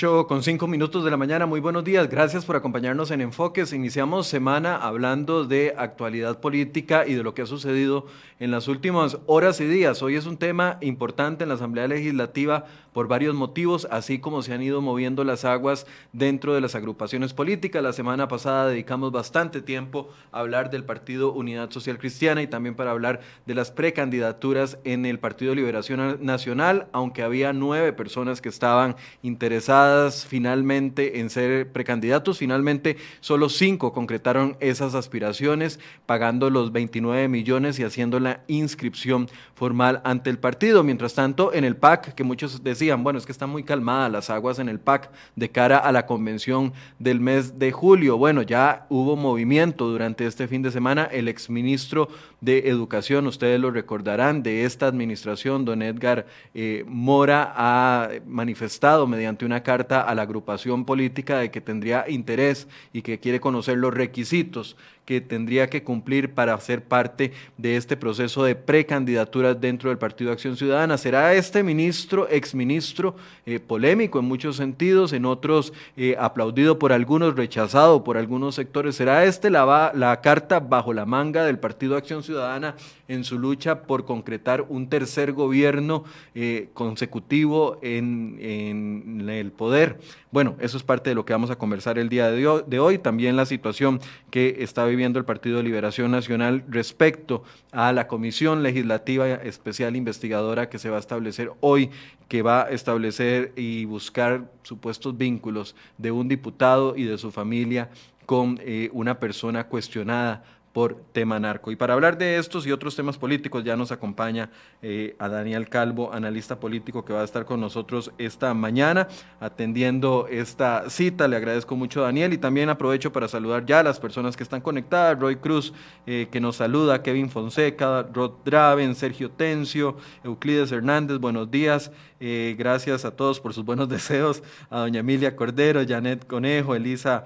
8 con 5 minutos de la mañana, muy buenos días, gracias por acompañarnos en Enfoques. Iniciamos semana hablando de actualidad política y de lo que ha sucedido en las últimas horas y días. Hoy es un tema importante en la Asamblea Legislativa por varios motivos, así como se han ido moviendo las aguas dentro de las agrupaciones políticas. La semana pasada dedicamos bastante tiempo a hablar del Partido Unidad Social Cristiana y también para hablar de las precandidaturas en el Partido Liberación Nacional, aunque había nueve personas que estaban interesadas finalmente en ser precandidatos, finalmente solo cinco concretaron esas aspiraciones, pagando los 29 millones y haciendo la inscripción formal ante el partido. Mientras tanto, en el PAC, que muchos de decían, bueno, es que están muy calmadas las aguas en el PAC de cara a la convención del mes de julio. Bueno, ya hubo movimiento durante este fin de semana. El exministro de Educación, ustedes lo recordarán, de esta administración, don Edgar eh, Mora, ha manifestado mediante una carta a la agrupación política de que tendría interés y que quiere conocer los requisitos que tendría que cumplir para ser parte de este proceso de precandidaturas dentro del Partido Acción Ciudadana. ¿Será este ministro, exministro, eh, polémico en muchos sentidos, en otros eh, aplaudido por algunos, rechazado por algunos sectores? ¿Será este la, la carta bajo la manga del Partido Acción Ciudadana en su lucha por concretar un tercer gobierno eh, consecutivo en, en el poder? Bueno, eso es parte de lo que vamos a conversar el día de hoy. También la situación que está viviendo el Partido de Liberación Nacional respecto a la Comisión Legislativa Especial Investigadora que se va a establecer hoy, que va a establecer y buscar supuestos vínculos de un diputado y de su familia con eh, una persona cuestionada por tema narco. Y para hablar de estos y otros temas políticos ya nos acompaña eh, a Daniel Calvo, analista político que va a estar con nosotros esta mañana atendiendo esta cita. Le agradezco mucho Daniel y también aprovecho para saludar ya a las personas que están conectadas. Roy Cruz eh, que nos saluda, Kevin Fonseca, Rod Draven, Sergio Tencio, Euclides Hernández, buenos días. Eh, gracias a todos por sus buenos deseos. A doña Emilia Cordero, Janet Conejo, Elisa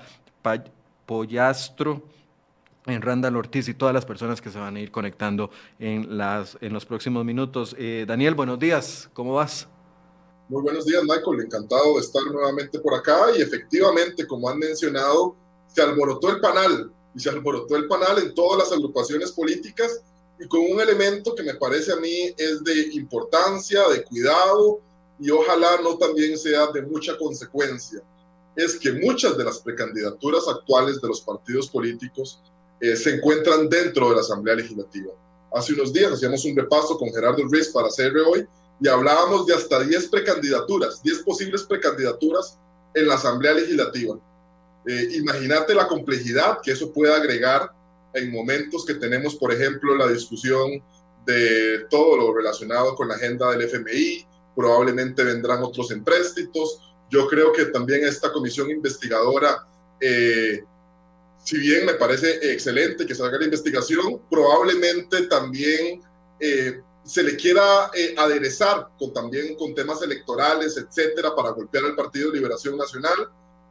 Pollastro en Randall Ortiz y todas las personas que se van a ir conectando en, las, en los próximos minutos. Eh, Daniel, buenos días, ¿cómo vas? Muy buenos días, Michael. Encantado de estar nuevamente por acá. Y efectivamente, como han mencionado, se alborotó el panal y se alborotó el panal en todas las agrupaciones políticas y con un elemento que me parece a mí es de importancia, de cuidado y ojalá no también sea de mucha consecuencia. Es que muchas de las precandidaturas actuales de los partidos políticos eh, se encuentran dentro de la Asamblea Legislativa. Hace unos días hacíamos un repaso con Gerardo Ruiz para hacer hoy y hablábamos de hasta 10 precandidaturas, 10 posibles precandidaturas en la Asamblea Legislativa. Eh, imagínate la complejidad que eso puede agregar en momentos que tenemos, por ejemplo, la discusión de todo lo relacionado con la agenda del FMI, probablemente vendrán otros empréstitos. Yo creo que también esta comisión investigadora eh, si bien me parece excelente que se haga la investigación, probablemente también eh, se le quiera eh, aderezar con, también con temas electorales, etcétera, para golpear al Partido de Liberación Nacional.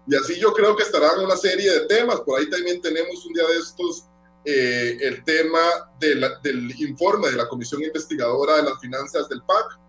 Y así yo creo que estarán una serie de temas. Por ahí también tenemos un día de estos eh, el tema del informe de la Comisión Investigadora de las Finanzas del PAC.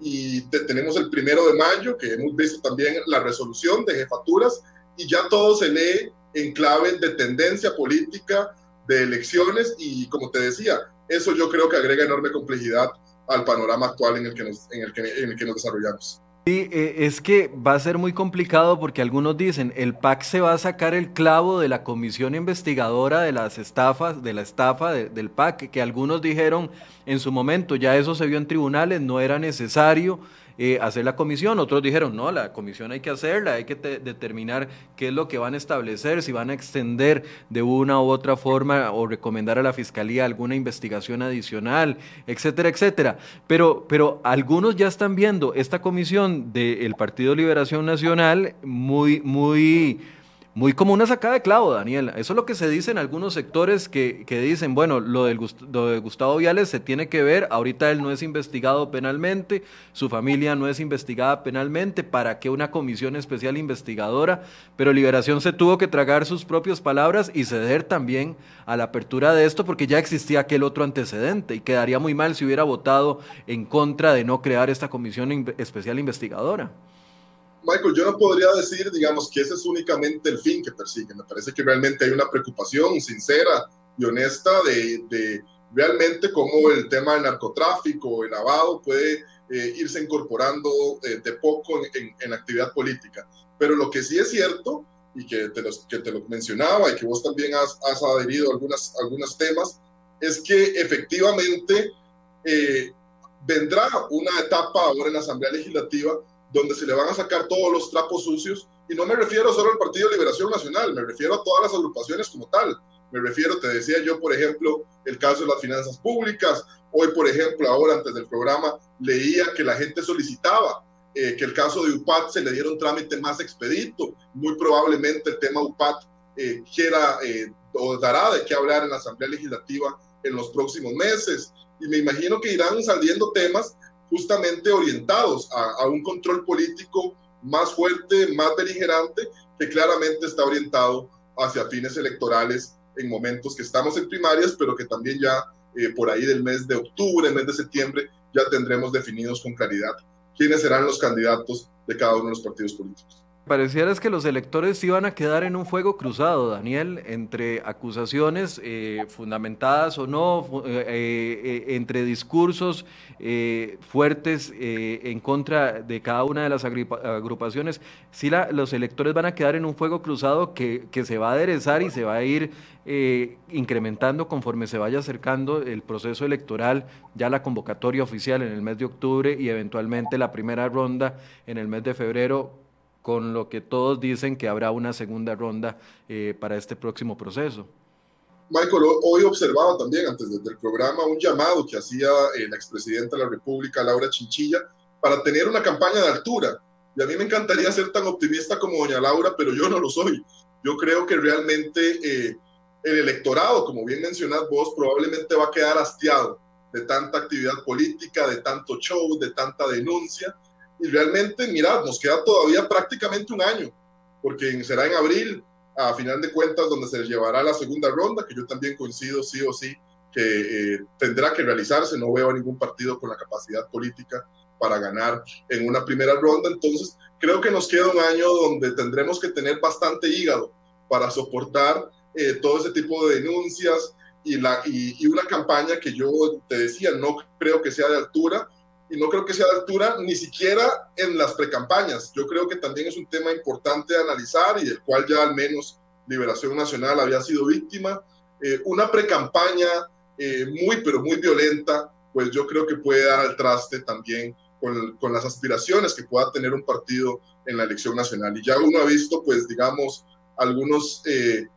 Y tenemos el primero de mayo, que hemos visto también la resolución de jefaturas, y ya todo se lee en clave de tendencia política, de elecciones y como te decía, eso yo creo que agrega enorme complejidad al panorama actual en el que nos, en el que, en el que nos desarrollamos. Sí, eh, es que va a ser muy complicado porque algunos dicen, el PAC se va a sacar el clavo de la comisión investigadora de las estafas, de la estafa del PAC, que algunos dijeron en su momento, ya eso se vio en tribunales, no era necesario eh, hacer la comisión. Otros dijeron, no, la comisión hay que hacerla, hay que determinar qué es lo que van a establecer, si van a extender de una u otra forma o recomendar a la fiscalía alguna investigación adicional, etcétera, etcétera. Pero, pero algunos ya están viendo esta comisión del Partido Liberación Nacional muy, muy muy como una sacada de clavo, Daniel. Eso es lo que se dice en algunos sectores que, dicen, bueno, lo, del, de Gustavo Viales se tiene que ver, ahorita él no es investigado penalmente, su familia no es investigada penalmente, ¿para qué una comisión especial investigadora? Pero Liberación se tuvo que tragar sus propias palabras y ceder también a la apertura de esto porque ya existía aquel otro antecedente y quedaría muy mal si hubiera votado en contra de no crear esta comisión especial investigadora. Michael, yo no podría decir, digamos, que ese es únicamente el fin que persigue. Me parece que realmente hay una preocupación sincera y honesta de, de realmente cómo el tema del narcotráfico, el lavado, puede eh, irse incorporando eh, de poco en, en, actividad política. Pero lo que sí es cierto, y que te, los, que te lo mencionaba y que vos también has, has adherido a algunas, algunos temas, es que efectivamente eh, vendrá una etapa ahora en la Asamblea Legislativa donde se le van a sacar todos los trapos sucios, y no me refiero solo al Partido de Liberación Nacional, me refiero a todas las agrupaciones como tal. Me refiero, te decía yo, por ejemplo, el caso de las finanzas públicas. Hoy, por ejemplo, ahora antes del programa, leía que la gente solicitaba eh, que el caso de UPAT se le diera un trámite más expedito. Muy probablemente el tema UPAT eh, quiera eh, o dará de qué hablar en la Asamblea Legislativa en los próximos meses. Y me imagino que irán saliendo temas justamente orientados a, un control político más fuerte, más beligerante, que claramente está orientado hacia fines electorales en momentos que estamos en primarias, pero que también ya eh, por ahí del mes de octubre, mes de septiembre, ya tendremos definidos con claridad quiénes serán los candidatos de cada uno de los partidos políticos. Pareciera es que los electores iban a quedar en un fuego cruzado, Daniel, entre acusaciones eh, fundamentadas o no, eh, eh, entre discursos fuertes en contra de cada una de las agrupaciones. Sí, la, los electores van a quedar en un fuego cruzado que, que se va a aderezar y se va a ir incrementando conforme se vaya acercando el proceso electoral, ya la convocatoria oficial en el mes de octubre y eventualmente la primera ronda en el mes de febrero con lo que todos dicen que habrá una segunda ronda eh, para este próximo proceso. Michael, hoy observaba también antes del programa un llamado que hacía la expresidenta de la República, Laura Chinchilla, para tener una campaña de altura. Y a mí me encantaría ser tan optimista como doña Laura, pero yo no lo soy. Yo creo que realmente eh, el electorado, como bien mencionás vos, probablemente va a quedar hastiado de tanta actividad política, de tanto show, de tanta denuncia y realmente, mirad, nos queda todavía prácticamente un año, porque será en abril, a final de cuentas, donde se llevará la segunda ronda, que yo también coincido sí o sí que eh, tendrá que realizarse. No veo a ningún partido con la capacidad política para ganar en una primera ronda. Entonces, creo que nos queda un año donde tendremos que tener bastante hígado para soportar eh, todo ese tipo de denuncias y, la, y, y, una campaña que yo te decía, no creo que sea de altura, y no creo que sea de altura ni siquiera en las precampañas. Yo creo que también es un tema importante de analizar y del cual ya al menos Liberación Nacional había sido víctima. Eh, una precampaña eh, muy, pero muy violenta, pues yo creo que puede dar al traste también con, con, las aspiraciones que pueda tener un partido en la elección nacional. Y ya uno ha visto, pues digamos, algunos eh,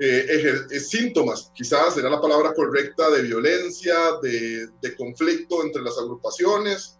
eh, eh, síntomas, quizás será la palabra correcta, de violencia, de, conflicto entre las agrupaciones.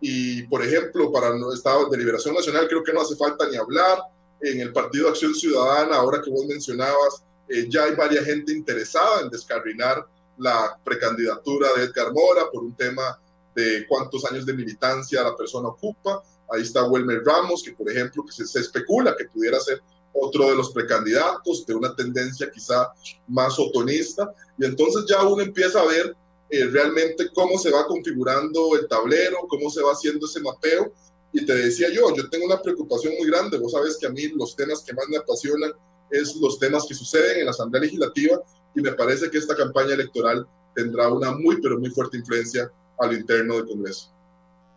Y, por ejemplo, para el Estado de Liberación Nacional creo que no hace falta ni hablar. En el Partido Acción Ciudadana, ahora que vos mencionabas, eh, ya hay varias gente interesada en descarrilar la precandidatura de Edgar Mora por un tema de cuántos años de militancia la persona ocupa. Ahí está Wilmer Ramos, que por ejemplo que se, se especula que pudiera ser otro de los precandidatos de una tendencia quizá más otonista, y entonces ya uno empieza a ver eh, realmente cómo se va configurando el tablero, cómo se va haciendo ese mapeo, y te decía yo, yo tengo una preocupación muy grande, vos sabes que a mí los temas que más me apasionan es los temas que suceden en la Asamblea Legislativa, y me parece que esta campaña electoral tendrá una muy, pero muy fuerte influencia al interno del Congreso.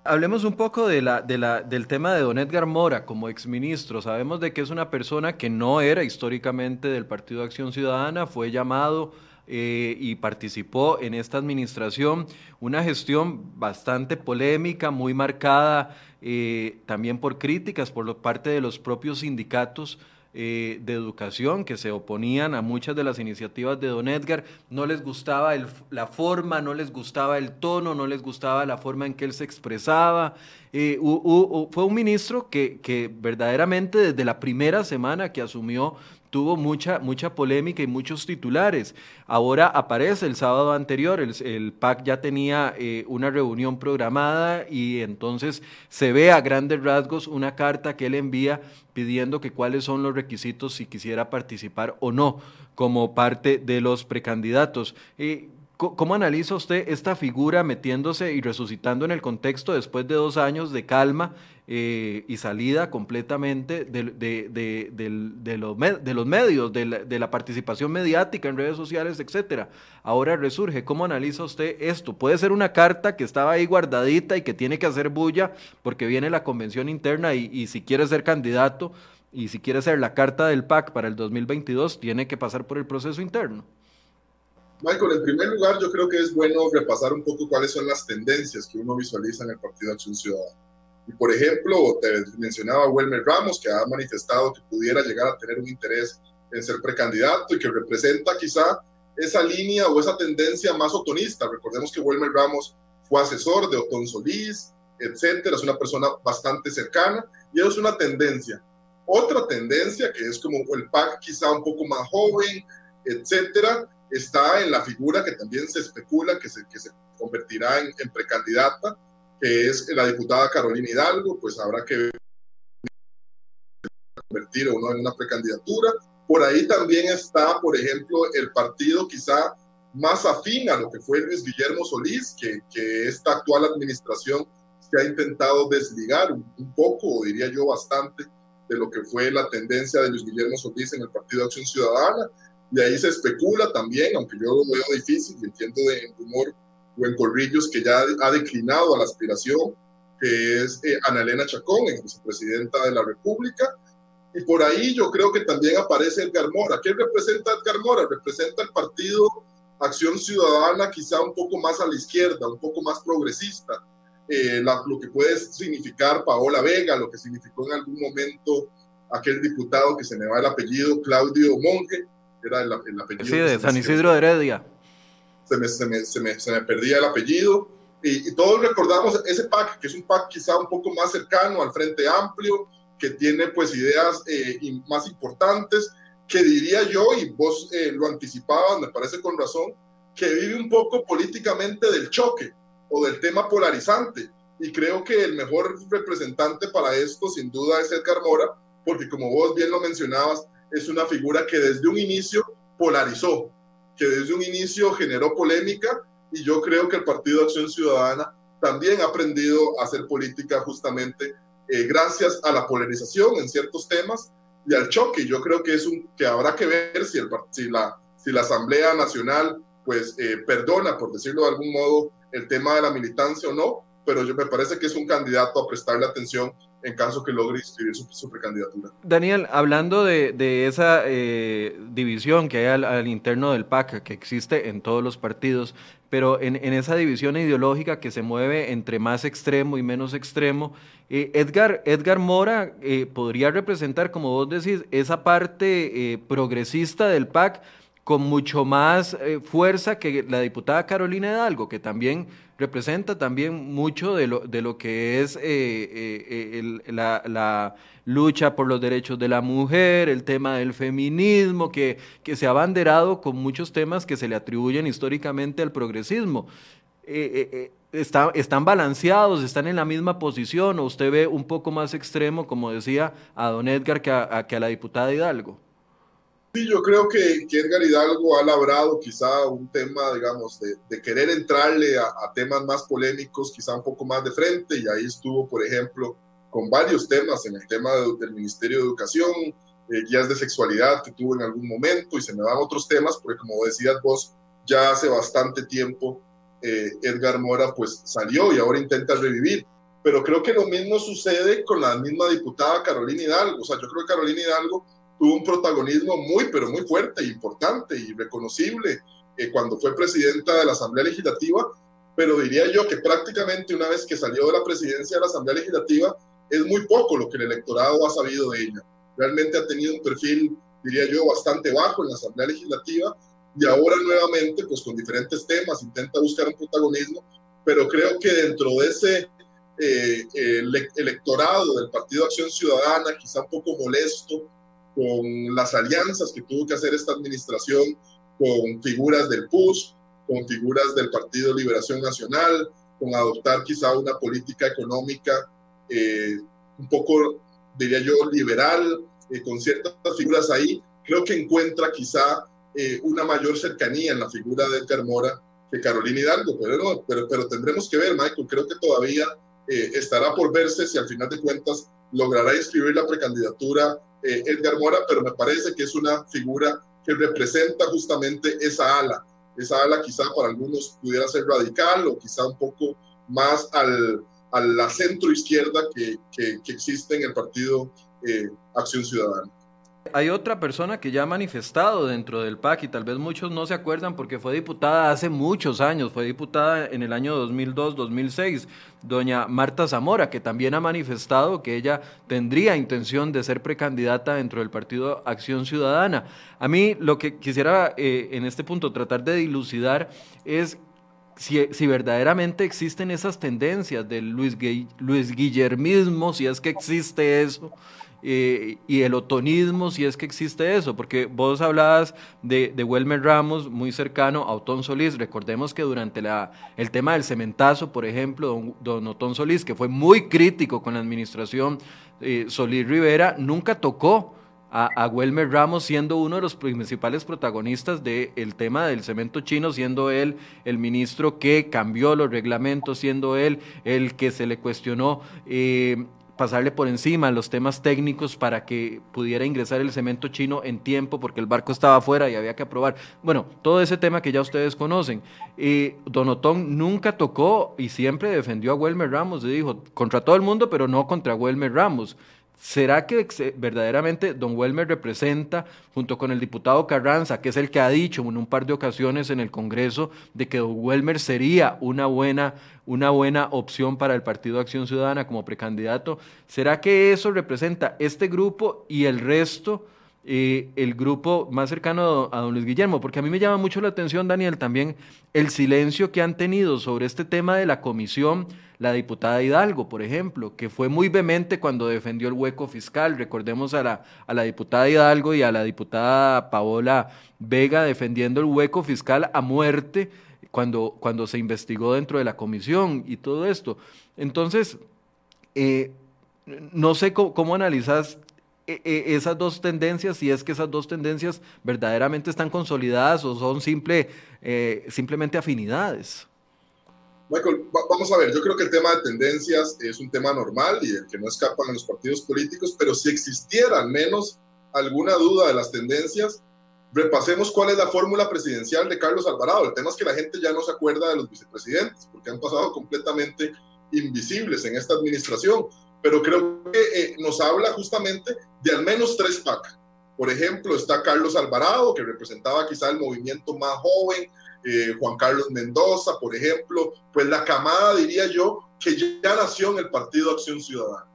Hablemos un poco de la, de la, del tema de don Edgar Mora como exministro. Sabemos de que es una persona que no era históricamente del Partido de Acción Ciudadana, fue llamado eh, y participó en esta administración, una gestión bastante polémica, muy marcada eh, también por críticas por parte de los propios sindicatos eh, de educación que se oponían a muchas de las iniciativas de don Edgar. No les gustaba la forma, no les gustaba el tono, no les gustaba la forma en que él se expresaba. Eh, fue un ministro que, que verdaderamente desde la primera semana que asumió tuvo mucha, mucha polémica y muchos titulares. Ahora aparece el sábado anterior, el, PAC ya tenía eh, una reunión programada y entonces se ve a grandes rasgos una carta que él envía pidiendo que cuáles son los requisitos si quisiera participar o no como parte de los precandidatos. Eh, ¿Cómo analiza usted esta figura metiéndose y resucitando en el contexto después de dos años de calma eh, y salida completamente de, los, medios, de la, participación mediática en redes sociales, etcétera? Ahora resurge. ¿Cómo analiza usted esto? Puede ser una carta que estaba ahí guardadita y que tiene que hacer bulla porque viene la convención interna y, y si quiere ser candidato y si quiere ser la carta del PAC para el 2022, tiene que pasar por el proceso interno. Michael, en primer lugar, yo creo que es bueno repasar un poco cuáles son las tendencias que uno visualiza en el Partido Acción Ciudadana. Y por ejemplo, te mencionaba Wilmer Ramos, que ha manifestado que pudiera llegar a tener un interés en ser precandidato y que representa quizá esa línea o esa tendencia más otonista. Recordemos que Wilmer Ramos fue asesor de Otón Solís, etcétera, es una persona bastante cercana y eso es una tendencia. Otra tendencia que es como el PAC quizá un poco más joven, etcétera, está en la figura que también se especula que se, que se convertirá en, precandidata, que es la diputada Carolina Hidalgo, pues habrá que convertir o no en una precandidatura. Por ahí también está, por ejemplo, el partido quizá más afín a lo que fue Luis Guillermo Solís, que, que esta actual administración se ha intentado desligar un, poco, diría yo bastante, de lo que fue la tendencia de Luis Guillermo Solís en el Partido Acción Ciudadana. De ahí se especula también, aunque yo lo veo difícil entiendo de humor o en Corrillos que ya ha declinado a la aspiración, que es eh, Ana Elena Chacón, vicepresidenta de la República. Y por ahí yo creo que también aparece Edgar Mora. ¿Qué representa Edgar Mora? Representa el partido Acción Ciudadana quizá un poco más a la izquierda, un poco más progresista. Eh, lo que puede significar Paola Vega, lo que significó en algún momento aquel diputado que se me va el apellido, Claudio Monge, era el, apellido. Sí, de San Isidro de Heredia. Se me, se, me, se, me, se me, perdía el apellido. Y, todos recordamos ese PAC, que es un PAC quizá un poco más cercano al Frente Amplio, que tiene pues ideas eh, más importantes, que diría yo, y vos eh, lo anticipabas, me parece con razón, que vive un poco políticamente del choque o del tema polarizante. Y creo que el mejor representante para esto, sin duda, es Edgar Mora, porque como vos bien lo mencionabas, es una figura que desde un inicio polarizó, que desde un inicio generó polémica y yo creo que el Partido Acción Ciudadana también ha aprendido a hacer política justamente eh, gracias a la polarización en ciertos temas y al choque. Yo creo que es un que habrá que ver si, el, si, la, si la Asamblea Nacional pues eh, perdona, por decirlo de algún modo, el tema de la militancia o no, pero yo me parece que es un candidato a prestarle atención en caso que logre inscribir su, precandidatura. Daniel, hablando de, esa eh, división que hay al, interno del PAC, que existe en todos los partidos, pero en, esa división ideológica que se mueve entre más extremo y menos extremo, eh, Edgar, Edgar Mora eh, podría representar, como vos decís, esa parte progresista del PAC con mucho más fuerza que la diputada Carolina Hidalgo, que también representa también mucho de lo, de lo que es eh, eh, eh, la, lucha por los derechos de la mujer, el tema del feminismo, que, que se ha abanderado con muchos temas que se le atribuyen históricamente al progresismo. ¿Están balanceados, están en la misma posición o usted ve un poco más extremo, como decía a don Edgar, que que a la diputada Hidalgo? Sí, yo creo que, que, Edgar Hidalgo ha labrado quizá un tema, digamos, de, de querer entrarle a, temas más polémicos, quizá un poco más de frente, y ahí estuvo, por ejemplo, con varios temas, en el tema del Ministerio de Educación, eh, guías de sexualidad que tuvo en algún momento, y se me van otros temas, porque como decías vos, ya hace bastante tiempo eh, Edgar Mora pues salió y ahora intenta revivir. Pero creo que lo mismo sucede con la misma diputada Carolina Hidalgo. O sea, yo creo que Carolina Hidalgo tuvo un protagonismo muy, pero muy fuerte, importante y reconocible eh, cuando fue presidenta de la Asamblea Legislativa, pero diría yo que prácticamente una vez que salió de la presidencia de la Asamblea Legislativa, es muy poco lo que el electorado ha sabido de ella. Realmente ha tenido un perfil, diría yo, bastante bajo en la Asamblea Legislativa y ahora nuevamente, pues con diferentes temas, intenta buscar un protagonismo, pero creo que dentro de ese eh, electorado del Partido Acción Ciudadana, quizá un poco molesto con las alianzas que tuvo que hacer esta administración con figuras del PUS, con figuras del Partido Liberación Nacional, con adoptar quizá una política económica eh, un poco, diría yo, liberal, eh, con ciertas figuras ahí, creo que encuentra quizá eh, una mayor cercanía en la figura de Edgar Mora que Carolina Hidalgo, pero, pero, pero tendremos que ver, Michael, creo que todavía estará por verse si al final de cuentas logrará inscribir la precandidatura eh, Edgar Mora, pero me parece que es una figura que representa justamente esa ala, esa ala quizá para algunos pudiera ser radical o quizá un poco más al, a la centro izquierda que, que, existe en el partido eh, Acción Ciudadana. Hay otra persona que ya ha manifestado dentro del PAC y tal vez muchos no se acuerdan porque fue diputada hace muchos años, fue diputada en el año 2002-2006, doña Marta Zamora, que también ha manifestado que ella tendría intención de ser precandidata dentro del partido Acción Ciudadana. A mí lo que quisiera eh, en este punto tratar de dilucidar es si, si, verdaderamente existen esas tendencias del Luis, Guillermismo, si es que existe eso, y el otonismo, si es que existe eso, porque vos hablabas de, de Welmer Ramos, muy cercano a Otón Solís. Recordemos que durante la, el tema del cementazo, por ejemplo, don, Otón Solís, que fue muy crítico con la administración eh, Solís Rivera, nunca tocó a, a, Welmer Ramos siendo uno de los principales protagonistas del tema del cemento chino, siendo él el ministro que cambió los reglamentos, siendo él el que se le cuestionó eh, pasarle por encima los temas técnicos para que pudiera ingresar el cemento chino en tiempo porque el barco estaba afuera y había que aprobar. Bueno, todo ese tema que ya ustedes conocen. Eh, Donotón nunca tocó y siempre defendió a Welmer Ramos, y dijo, contra todo el mundo, pero no contra Welmer Ramos. ¿Será que verdaderamente don Welmer representa, junto con el diputado Carranza, que es el que ha dicho en un par de ocasiones en el Congreso, de que don Welmer sería una buena, una buena opción para el Partido Acción Ciudadana como precandidato? ¿Será que eso representa este grupo y el resto? El grupo más cercano a don Luis Guillermo, porque a mí me llama mucho la atención, Daniel, también el silencio que han tenido sobre este tema de la comisión la diputada Hidalgo, por ejemplo, que fue muy vehemente cuando defendió el hueco fiscal. Recordemos a la, a la diputada Hidalgo y a la diputada Paola Vega defendiendo el hueco fiscal a muerte cuando, cuando se investigó dentro de la comisión y todo esto. Entonces, eh, no sé cómo, cómo analizas esas dos tendencias, si es que esas dos tendencias verdaderamente están consolidadas o son simple, eh, simplemente afinidades. Michael, vamos a ver, yo creo que el tema de tendencias es un tema normal y el que no escapan en los partidos políticos, pero si existiera al menos alguna duda de las tendencias, repasemos cuál es la fórmula presidencial de Carlos Alvarado. El tema es que la gente ya no se acuerda de los vicepresidentes, porque han pasado completamente invisibles en esta administración, pero creo que eh, nos habla justamente de al menos tres PAC. Por ejemplo, está Carlos Alvarado, que representaba quizá el movimiento más joven, eh, Juan Carlos Mendoza, por ejemplo, pues la camada, diría yo, que ya nació en el Partido Acción Ciudadana.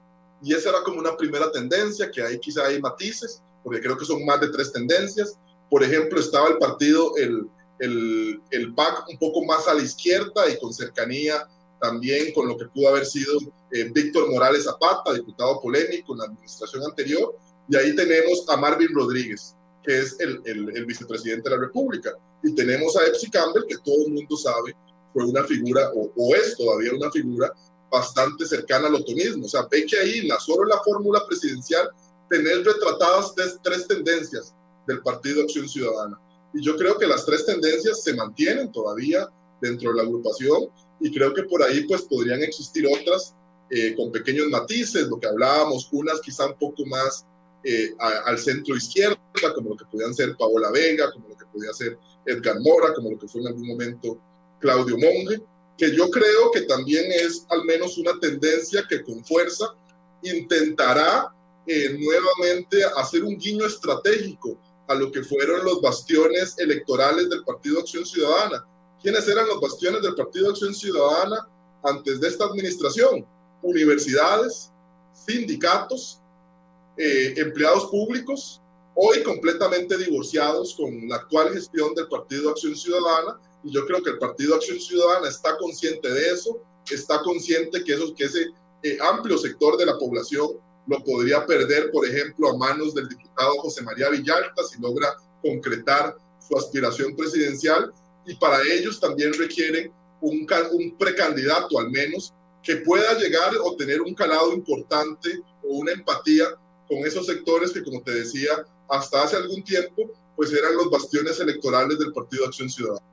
Y esa era como una primera tendencia, que ahí quizá hay matices, porque creo que son más de tres tendencias. Por ejemplo, estaba el partido, el, el, el PAC un poco más a la izquierda y con cercanía también con lo que pudo haber sido eh, Víctor Morales Zapata, diputado polémico en la administración anterior. Y ahí tenemos a Marvin Rodríguez, que es el, el, vicepresidente de la República. Y tenemos a Epsi Campbell, que todo el mundo sabe fue una figura, o, es todavía una figura bastante cercana al otomismo. O sea, ve que ahí, la, solo la fórmula presidencial, tener retratadas tres tendencias del Partido Acción Ciudadana. Y yo creo que las tres tendencias se mantienen todavía dentro de la agrupación y creo que por ahí pues podrían existir otras eh, con pequeños matices, lo que hablábamos, unas quizá un poco más eh, al centro izquierda, como lo que podían ser Paola Vega, como lo que podía ser Edgar Mora, como lo que fue en algún momento Claudio Monge, que yo creo que también es al menos una tendencia que con fuerza intentará eh, nuevamente hacer un guiño estratégico a lo que fueron los bastiones electorales del Partido Acción Ciudadana. ¿Quiénes eran los bastiones del Partido Acción Ciudadana antes de esta administración? Universidades, sindicatos eh, empleados públicos, hoy completamente divorciados con la actual gestión del Partido Acción Ciudadana. Y yo creo que el Partido Acción Ciudadana está consciente de eso, está consciente que, eso, que ese eh, amplio sector de la población lo podría perder, por ejemplo, a manos del diputado José María Villalta si logra concretar su aspiración presidencial. Y para ellos también requieren un, precandidato, al menos, que pueda llegar o tener un calado importante o una empatía con esos sectores que, como te decía, hasta hace algún tiempo, pues eran los bastiones electorales del Partido Acción Ciudadana.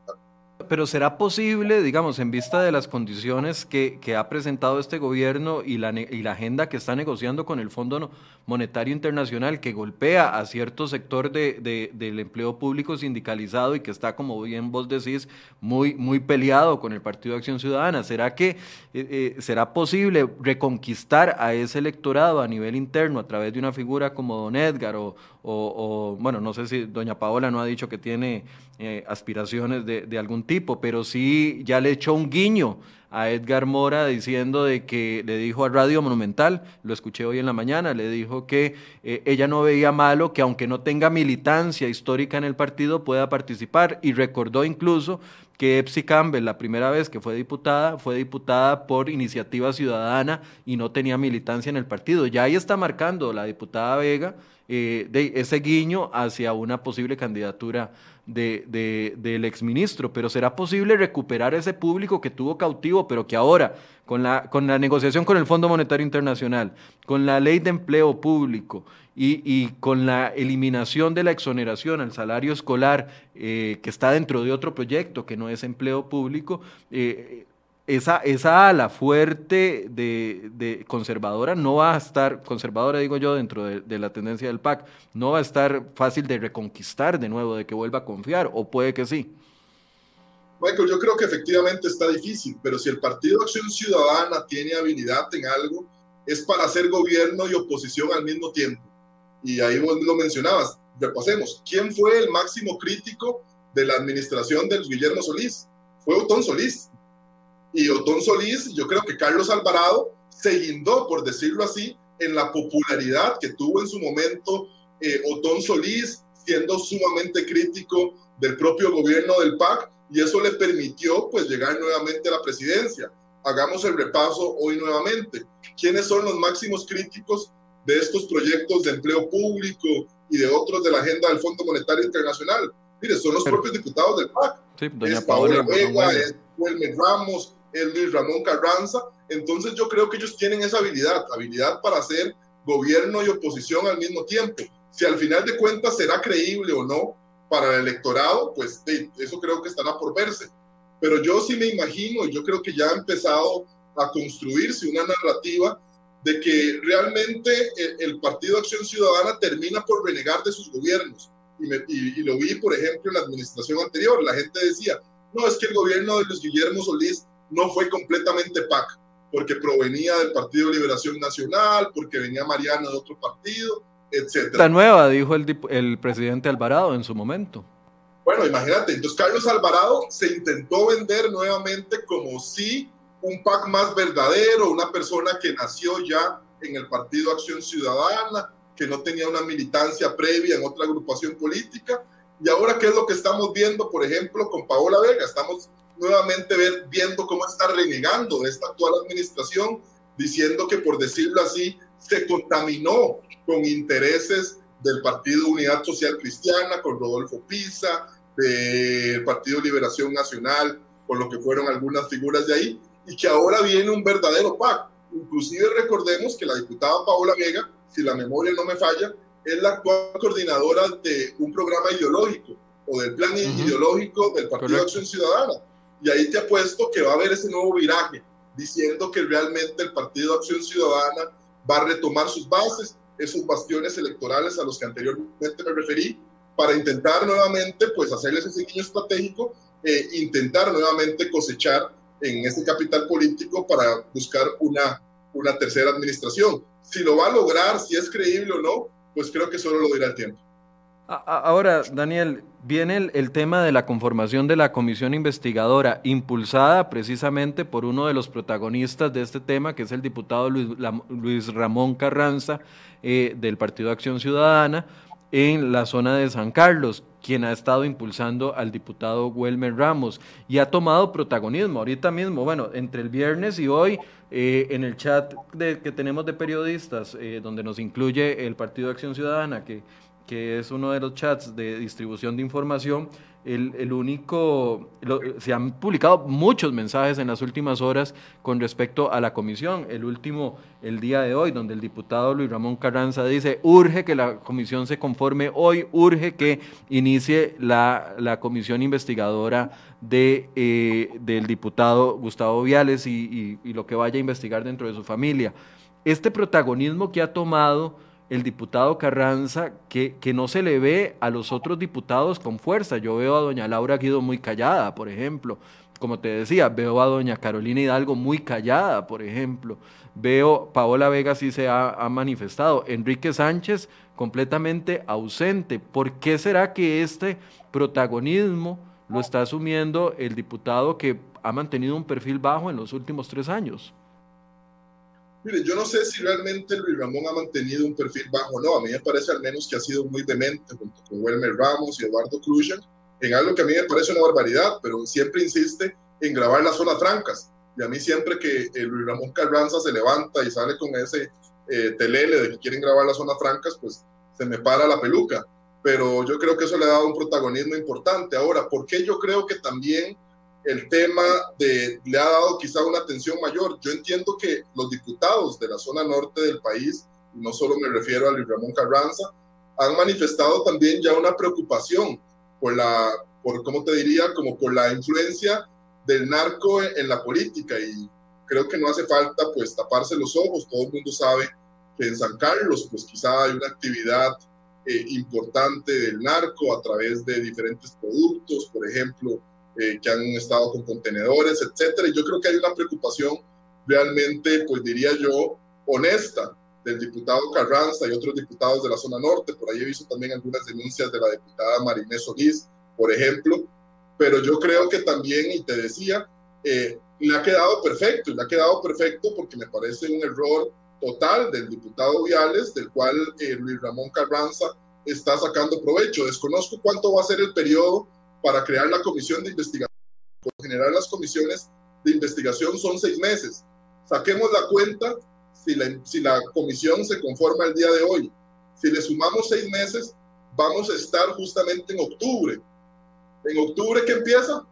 Pero será posible, digamos, en vista de las condiciones que, ha presentado este gobierno y la, y la agenda que está negociando con el Fondo Monetario Internacional, que golpea a cierto sector de, del empleo público sindicalizado y que está, como bien vos decís, muy, muy peleado con el Partido de Acción Ciudadana. ¿Será que eh, eh, será posible reconquistar a ese electorado a nivel interno a través de una figura como don Edgar o, o, bueno, no sé si doña Paola no ha dicho que tiene eh, aspiraciones de, de, algún tipo, pero sí ya le echó un guiño a Edgar Mora diciendo de que le dijo a Radio Monumental, lo escuché hoy en la mañana, le dijo que eh, ella no veía malo que aunque no tenga militancia histórica en el partido pueda participar y recordó incluso que Epsi Campbell, la primera vez que fue diputada, fue diputada por iniciativa ciudadana y no tenía militancia en el partido. Ya ahí está marcando la diputada Vega eh, de ese guiño hacia una posible candidatura de, de, del exministro, pero será posible recuperar ese público que tuvo cautivo, pero que ahora, con la, con la negociación con el Fondo Monetario Internacional, con la ley de empleo público y, y con la eliminación de la exoneración al salario escolar, eh, que está dentro de otro proyecto que no es empleo público, eh, esa, esa ala fuerte de, de, conservadora no va a estar, conservadora digo yo, dentro de, la tendencia del PAC, no va a estar fácil de reconquistar de nuevo, de que vuelva a confiar, o puede que sí. Michael, yo creo que efectivamente está difícil, pero si el Partido Acción Ciudadana tiene habilidad en algo, es para hacer gobierno y oposición al mismo tiempo. Y ahí vos lo mencionabas, repasemos, ¿quién fue el máximo crítico de la administración de Guillermo Solís? Fue Otón Solís, y Otón Solís, yo creo que Carlos Alvarado se guindó, por decirlo así, en la popularidad que tuvo en su momento eh, Otón Solís, siendo sumamente crítico del propio gobierno del PAC, y eso le permitió pues llegar nuevamente a la presidencia. Hagamos el repaso hoy nuevamente. ¿Quiénes son los máximos críticos de estos proyectos de empleo público y de otros de la agenda del Fondo Monetario Internacional? Mire, son los propios diputados del PAC. Sí, doña Paola Vega, es Wilmer Ramos, el Luis Ramón Carranza. Entonces yo creo que ellos tienen esa habilidad, habilidad para hacer gobierno y oposición al mismo tiempo. Si al final de cuentas será creíble o no para el electorado, pues eso creo que estará por verse. Pero yo sí me imagino, y yo creo que ya ha empezado a construirse una narrativa de que realmente el, Partido Acción Ciudadana termina por renegar de sus gobiernos. Y, y, y, lo vi, por ejemplo, en la administración anterior. La gente decía, no, es que el gobierno de Luis Guillermo Solís no fue completamente PAC, porque provenía del Partido de Liberación Nacional, porque venía Mariana de otro partido, etc. La nueva, dijo el, el presidente Alvarado en su momento. Bueno, imagínate, entonces Carlos Alvarado se intentó vender nuevamente como si un PAC más verdadero, una persona que nació ya en el Partido Acción Ciudadana, que no tenía una militancia previa en otra agrupación política. Y ahora, ¿qué es lo que estamos viendo, por ejemplo, con Paola Vega? Estamos nuevamente ver, viendo cómo está renegando de esta actual administración, diciendo que, por decirlo así, se contaminó con intereses del Partido Unidad Social Cristiana, con Rodolfo Pisa, del Partido Liberación Nacional, con lo que fueron algunas figuras de ahí, y que ahora viene un verdadero PAC. Inclusive recordemos que la diputada Paola Vega, si la memoria no me falla, es la actual coordinadora de un programa ideológico o del plan ideológico del Partido Acción Ciudadana. Y ahí te apuesto que va a haber ese nuevo viraje, diciendo que realmente el Partido Acción Ciudadana va a retomar sus bases, esos bastiones electorales a los que anteriormente me referí, para intentar nuevamente pues hacerles ese guiño estratégico e intentar nuevamente cosechar en ese capital político para buscar una, una tercera administración. Si lo va a lograr, si es creíble o no, pues creo que solo lo dirá el tiempo. Ahora, Daniel, viene el, tema de la conformación de la comisión investigadora, impulsada precisamente por uno de los protagonistas de este tema, que es el diputado Luis, Ramón Carranza, eh, del Partido Acción Ciudadana, en la zona de San Carlos, quien ha estado impulsando al diputado Welmer Ramos y ha tomado protagonismo. Ahorita mismo, bueno, entre el viernes y hoy, eh, en el chat que tenemos de periodistas, eh, donde nos incluye el Partido Acción Ciudadana, que que es uno de los chats de distribución de información, el, único, se han publicado muchos mensajes en las últimas horas con respecto a la comisión. El último, el día de hoy, donde el diputado Luis Ramón Carranza dice, urge que la comisión se conforme hoy, urge que inicie la, comisión investigadora de, eh, del diputado Gustavo Viales y, y lo que vaya a investigar dentro de su familia. Este protagonismo que ha tomado el diputado Carranza que, que, no se le ve a los otros diputados con fuerza. Yo veo a doña Laura Guido muy callada, por ejemplo. Como te decía, veo a doña Carolina Hidalgo muy callada, por ejemplo. Veo Paola Vega sí se ha, ha manifestado. Enrique Sánchez completamente ausente. ¿Por qué será que este protagonismo lo está asumiendo el diputado que ha mantenido un perfil bajo en los últimos tres años? Mire, yo no sé si realmente Luis Ramón ha mantenido un perfil bajo o no. A mí me parece al menos que ha sido muy demente junto con Wilmer Ramos y Eduardo Cruz en algo que a mí me parece una barbaridad, pero siempre insiste en grabar las zonas francas. Y a mí siempre que eh, Luis Ramón Carranza se levanta y sale con ese eh, telele de que quieren grabar las zonas francas, pues se me para la peluca. Pero yo creo que eso le ha dado un protagonismo importante. Ahora, ¿por qué yo creo que también el tema de, le ha dado quizá una atención mayor. Yo entiendo que los diputados de la zona norte del país, y no solo me refiero a Luis Ramón Carranza, han manifestado también ya una preocupación por la, por, ¿cómo te diría? Como por la influencia del narco en, la política y creo que no hace falta pues taparse los ojos, todo el mundo sabe que en San Carlos pues quizá hay una actividad eh, importante del narco a través de diferentes productos, por ejemplo, eh, que han estado con contenedores, etcétera. Y yo creo que hay una preocupación realmente, pues diría yo, honesta del diputado Carranza y otros diputados de la zona norte. Por ahí he visto también algunas denuncias de la diputada Marinés Solís, por ejemplo. Pero yo creo que también, y te decía, eh, le ha quedado perfecto, y le ha quedado perfecto porque me parece un error total del diputado Viales, del cual eh, Luis Ramón Carranza está sacando provecho. Desconozco cuánto va a ser el periodo para crear la comisión de investigación. Por general, las comisiones de investigación son seis meses. Saquemos la cuenta si la, si la comisión se conforma el día de hoy. Si le sumamos seis meses, vamos a estar justamente en octubre. En octubre que empieza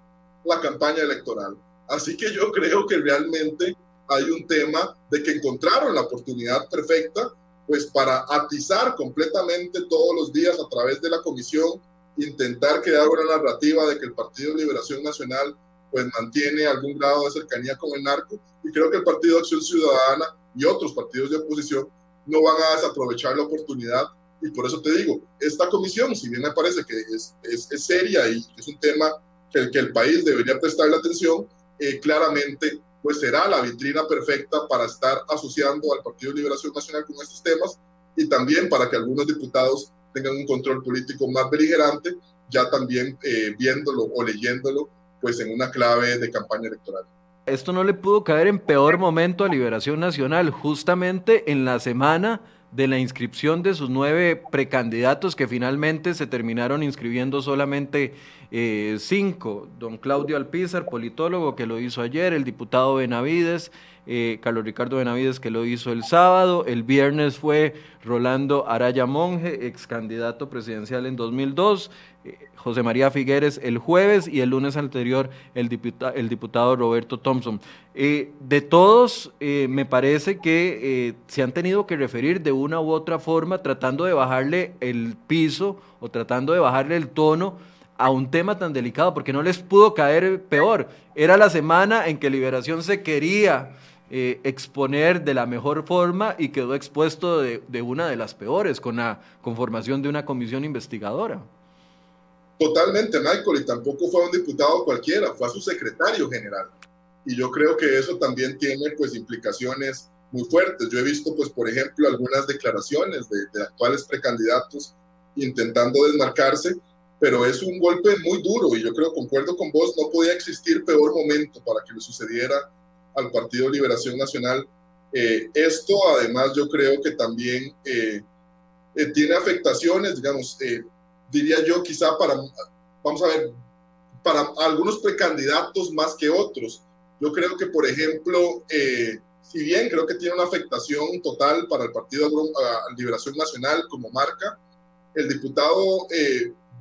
la campaña electoral. Así que yo creo que realmente hay un tema de que encontraron la oportunidad perfecta pues para atizar completamente todos los días a través de la comisión intentar crear una narrativa de que el Partido de Liberación Nacional pues mantiene algún grado de cercanía con el narco. Y creo que el Partido Acción Ciudadana y otros partidos de oposición no van a desaprovechar la oportunidad. Y por eso te digo, esta comisión, si bien me parece que es, es, seria y es un tema que, que el país debería prestarle atención, eh, claramente pues será la vitrina perfecta para estar asociando al Partido de Liberación Nacional con estos temas y también para que algunos diputados tengan un control político más beligerante, ya también eh, viéndolo o leyéndolo, pues en una clave de campaña electoral. Esto no le pudo caer en peor momento a Liberación Nacional, justamente en la semana de la inscripción de sus nueve precandidatos que finalmente se terminaron inscribiendo solamente eh, cinco. Don Claudio Alpizar, politólogo, que lo hizo ayer, el diputado Benavides, eh, Carlos Ricardo Benavides, que lo hizo el sábado. El viernes fue Rolando Araya Monge, ex candidato presidencial en 2002. Eh, José María Figueres el jueves y el lunes anterior el, el diputado Roberto Thompson. Eh, de todos, me parece que se han tenido que referir de una u otra forma tratando de bajarle el piso o tratando de bajarle el tono a un tema tan delicado, porque no les pudo caer peor. Era la semana en que Liberación se quería eh, exponer de la mejor forma y quedó expuesto de, una de las peores con la conformación de una comisión investigadora. Totalmente, Michael, y tampoco fue un diputado cualquiera, fue a su secretario general. Y yo creo que eso también tiene pues implicaciones muy fuertes. Yo he visto pues por ejemplo algunas declaraciones de, actuales precandidatos intentando desmarcarse, pero es un golpe muy duro y yo creo, concuerdo con vos, no podía existir peor momento para que le sucediera al Partido Liberación Nacional. Eh, esto además yo creo que también eh, eh, tiene afectaciones, digamos, diría yo quizá para, vamos a ver, para algunos precandidatos más que otros. Yo creo que, por ejemplo, si bien creo que tiene una afectación total para el Partido Liberación Nacional como marca, el diputado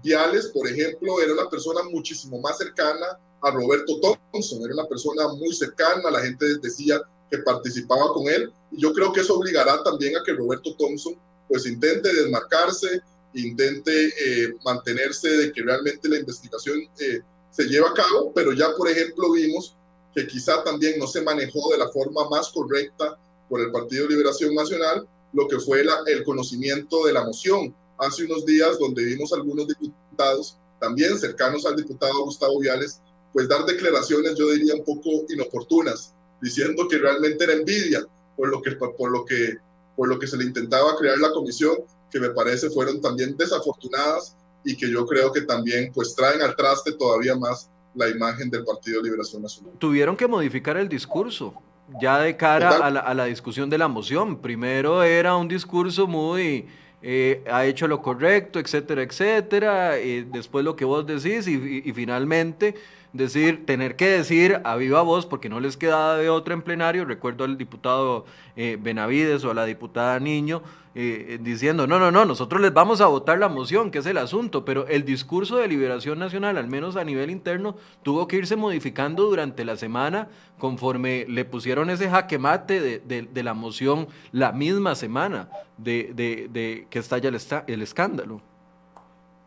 Viales, por ejemplo, era una persona muchísimo más cercana a Roberto Thompson, era una persona muy cercana, la gente decía que participaba con él, y yo creo que eso obligará también a que Roberto Thompson pues intente desmarcarse, intente eh, mantenerse de que realmente la investigación eh, se lleva a cabo, pero ya por ejemplo vimos que quizá también no se manejó de la forma más correcta por el Partido Liberación Nacional lo que fue el conocimiento de la moción. Hace unos días donde vimos algunos diputados también cercanos al diputado Gustavo Viales pues dar declaraciones yo diría un poco inoportunas diciendo que realmente era envidia por lo que por lo que por lo que se le intentaba crear la comisión que me parece fueron también desafortunadas y que yo creo que también pues traen al traste todavía más la imagen del Partido de Liberación Nacional. Tuvieron que modificar el discurso ya de cara a la, a la, discusión de la moción. Primero era un discurso muy... Eh, ha hecho lo correcto, etcétera, etcétera, y después lo que vos decís y, y, finalmente decir, tener que decir a viva voz, porque no les quedaba de otra en plenario, recuerdo al diputado eh, Benavides o a la diputada Niño, eh, diciendo, no, no, no, nosotros les vamos a votar la moción, que es el asunto, pero el discurso de liberación nacional, al menos a nivel interno, tuvo que irse modificando durante la semana conforme le pusieron ese jaque mate de, de, de la moción la misma semana de, de que estalla el, el escándalo.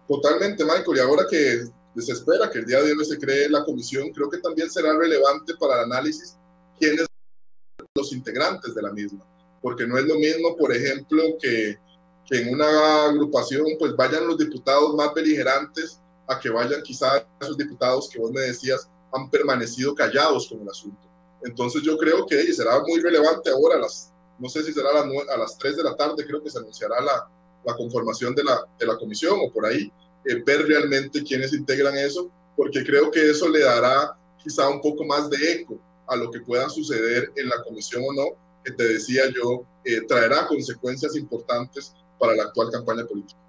Totalmente, Michael, y ahora que se espera que el día de hoy se cree la comisión, creo que también será relevante para el análisis quiénes son los integrantes de la misma porque no es lo mismo, por ejemplo, que, que en una agrupación pues vayan los diputados más beligerantes a que vayan quizás esos diputados que vos me decías han permanecido callados con el asunto. Entonces yo creo que será muy relevante ahora, las, no sé si será a las, a las 3 de la tarde, creo que se anunciará la, la conformación de la, de la comisión o por ahí, eh, ver realmente quiénes integran eso, porque creo que eso le dará quizá un poco más de eco a lo que pueda suceder en la comisión o no, que te decía yo, eh, traerá consecuencias importantes para la actual campaña política.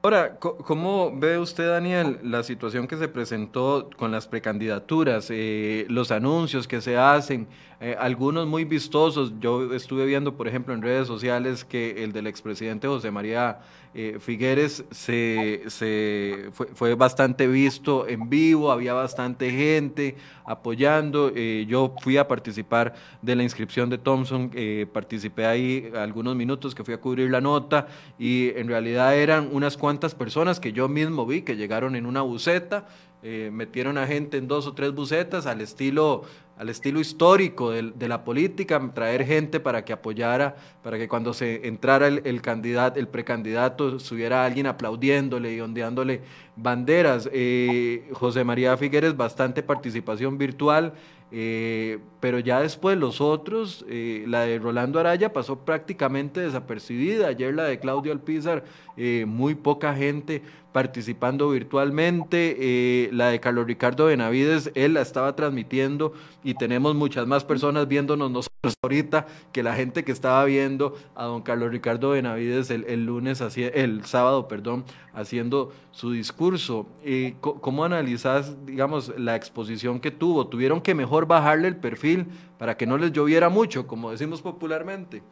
Ahora, ¿cómo ve usted, Daniel, la situación que se presentó con las precandidaturas, eh, los anuncios que se hacen, eh, algunos muy vistosos? Yo estuve viendo, por ejemplo, en redes sociales que el del expresidente José María eh, Figueres se, se fue, fue, bastante visto en vivo, había bastante gente apoyando. Eh, yo fui a participar de la inscripción de Thompson, participé ahí algunos minutos que fui a cubrir la nota y en realidad eran unas cuantas personas que yo mismo vi que llegaron en una buceta. Eh, metieron a gente en dos o tres bucetas al estilo al estilo histórico de, de, la política, traer gente para que apoyara, para que cuando se entrara el, el candidato, el precandidato, estuviera alguien aplaudiéndole y ondeándole banderas. Eh, José María Figueres, bastante participación virtual, eh, pero ya después los otros, eh, la de Rolando Araya pasó prácticamente desapercibida. Ayer la de Claudio Alpizar, eh, muy poca gente participando virtualmente. Eh, la de Carlos Ricardo Benavides, él la estaba transmitiendo y tenemos muchas más personas viéndonos nosotros ahorita que la gente que estaba viendo a don Carlos Ricardo Benavides el, el lunes, el sábado, perdón, haciendo su discurso. Eh, ¿Cómo analizás, digamos, la exposición que tuvo? ¿Tuvieron que mejor bajarle el perfil para que no les lloviera mucho, como decimos popularmente?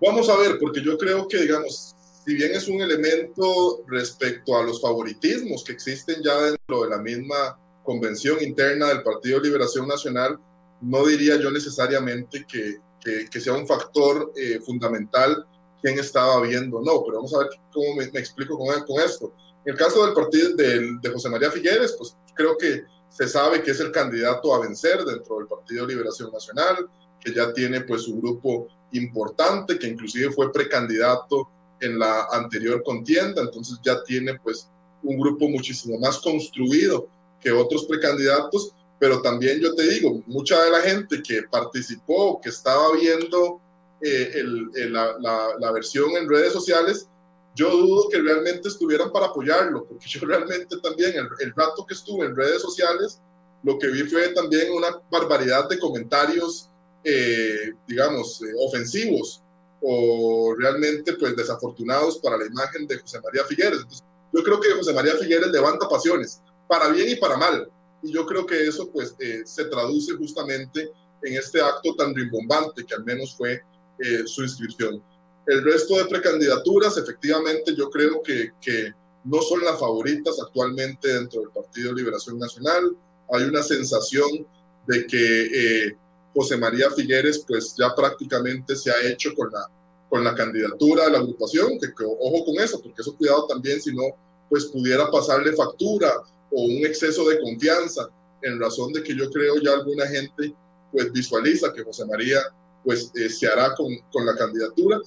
Vamos a ver, porque yo creo que, digamos, si bien es un elemento respecto a los favoritismos que existen ya dentro de la misma convención interna del Partido Liberación Nacional, no diría yo necesariamente que, que, que sea un factor eh, fundamental quién estaba viendo, no, pero vamos a ver cómo me, me explico con, con, esto. En el caso del partido de, de, José María Figueres, pues creo que se sabe que es el candidato a vencer dentro del Partido de Liberación Nacional, que ya tiene pues su grupo importante, que inclusive fue precandidato en la anterior contienda, entonces ya tiene pues un grupo muchísimo más construido que otros precandidatos, pero también yo te digo, mucha de la gente que participó, que estaba viendo eh, el, el, la, la, la, versión en redes sociales, yo dudo que realmente estuvieran para apoyarlo, porque yo realmente también el, el rato que estuve en redes sociales, lo que vi fue también una barbaridad de comentarios, eh, digamos, eh, ofensivos o realmente pues desafortunados para la imagen de José María Figueres. Entonces, yo creo que José María Figueres levanta pasiones, para bien y para mal. Y yo creo que eso pues eh, se traduce justamente en este acto tan rimbombante que al menos fue eh, su inscripción. El resto de precandidaturas, efectivamente, yo creo que, que no son las favoritas actualmente dentro del Partido Liberación Nacional. Hay una sensación de que eh, José María Figueres pues ya prácticamente se ha hecho con la, con la candidatura de la agrupación, que, ojo con eso, porque eso cuidado también si no pues pudiera pasarle factura o un exceso de confianza en razón de que yo creo ya alguna gente pues visualiza que José María pues eh, se hará con, con, la candidatura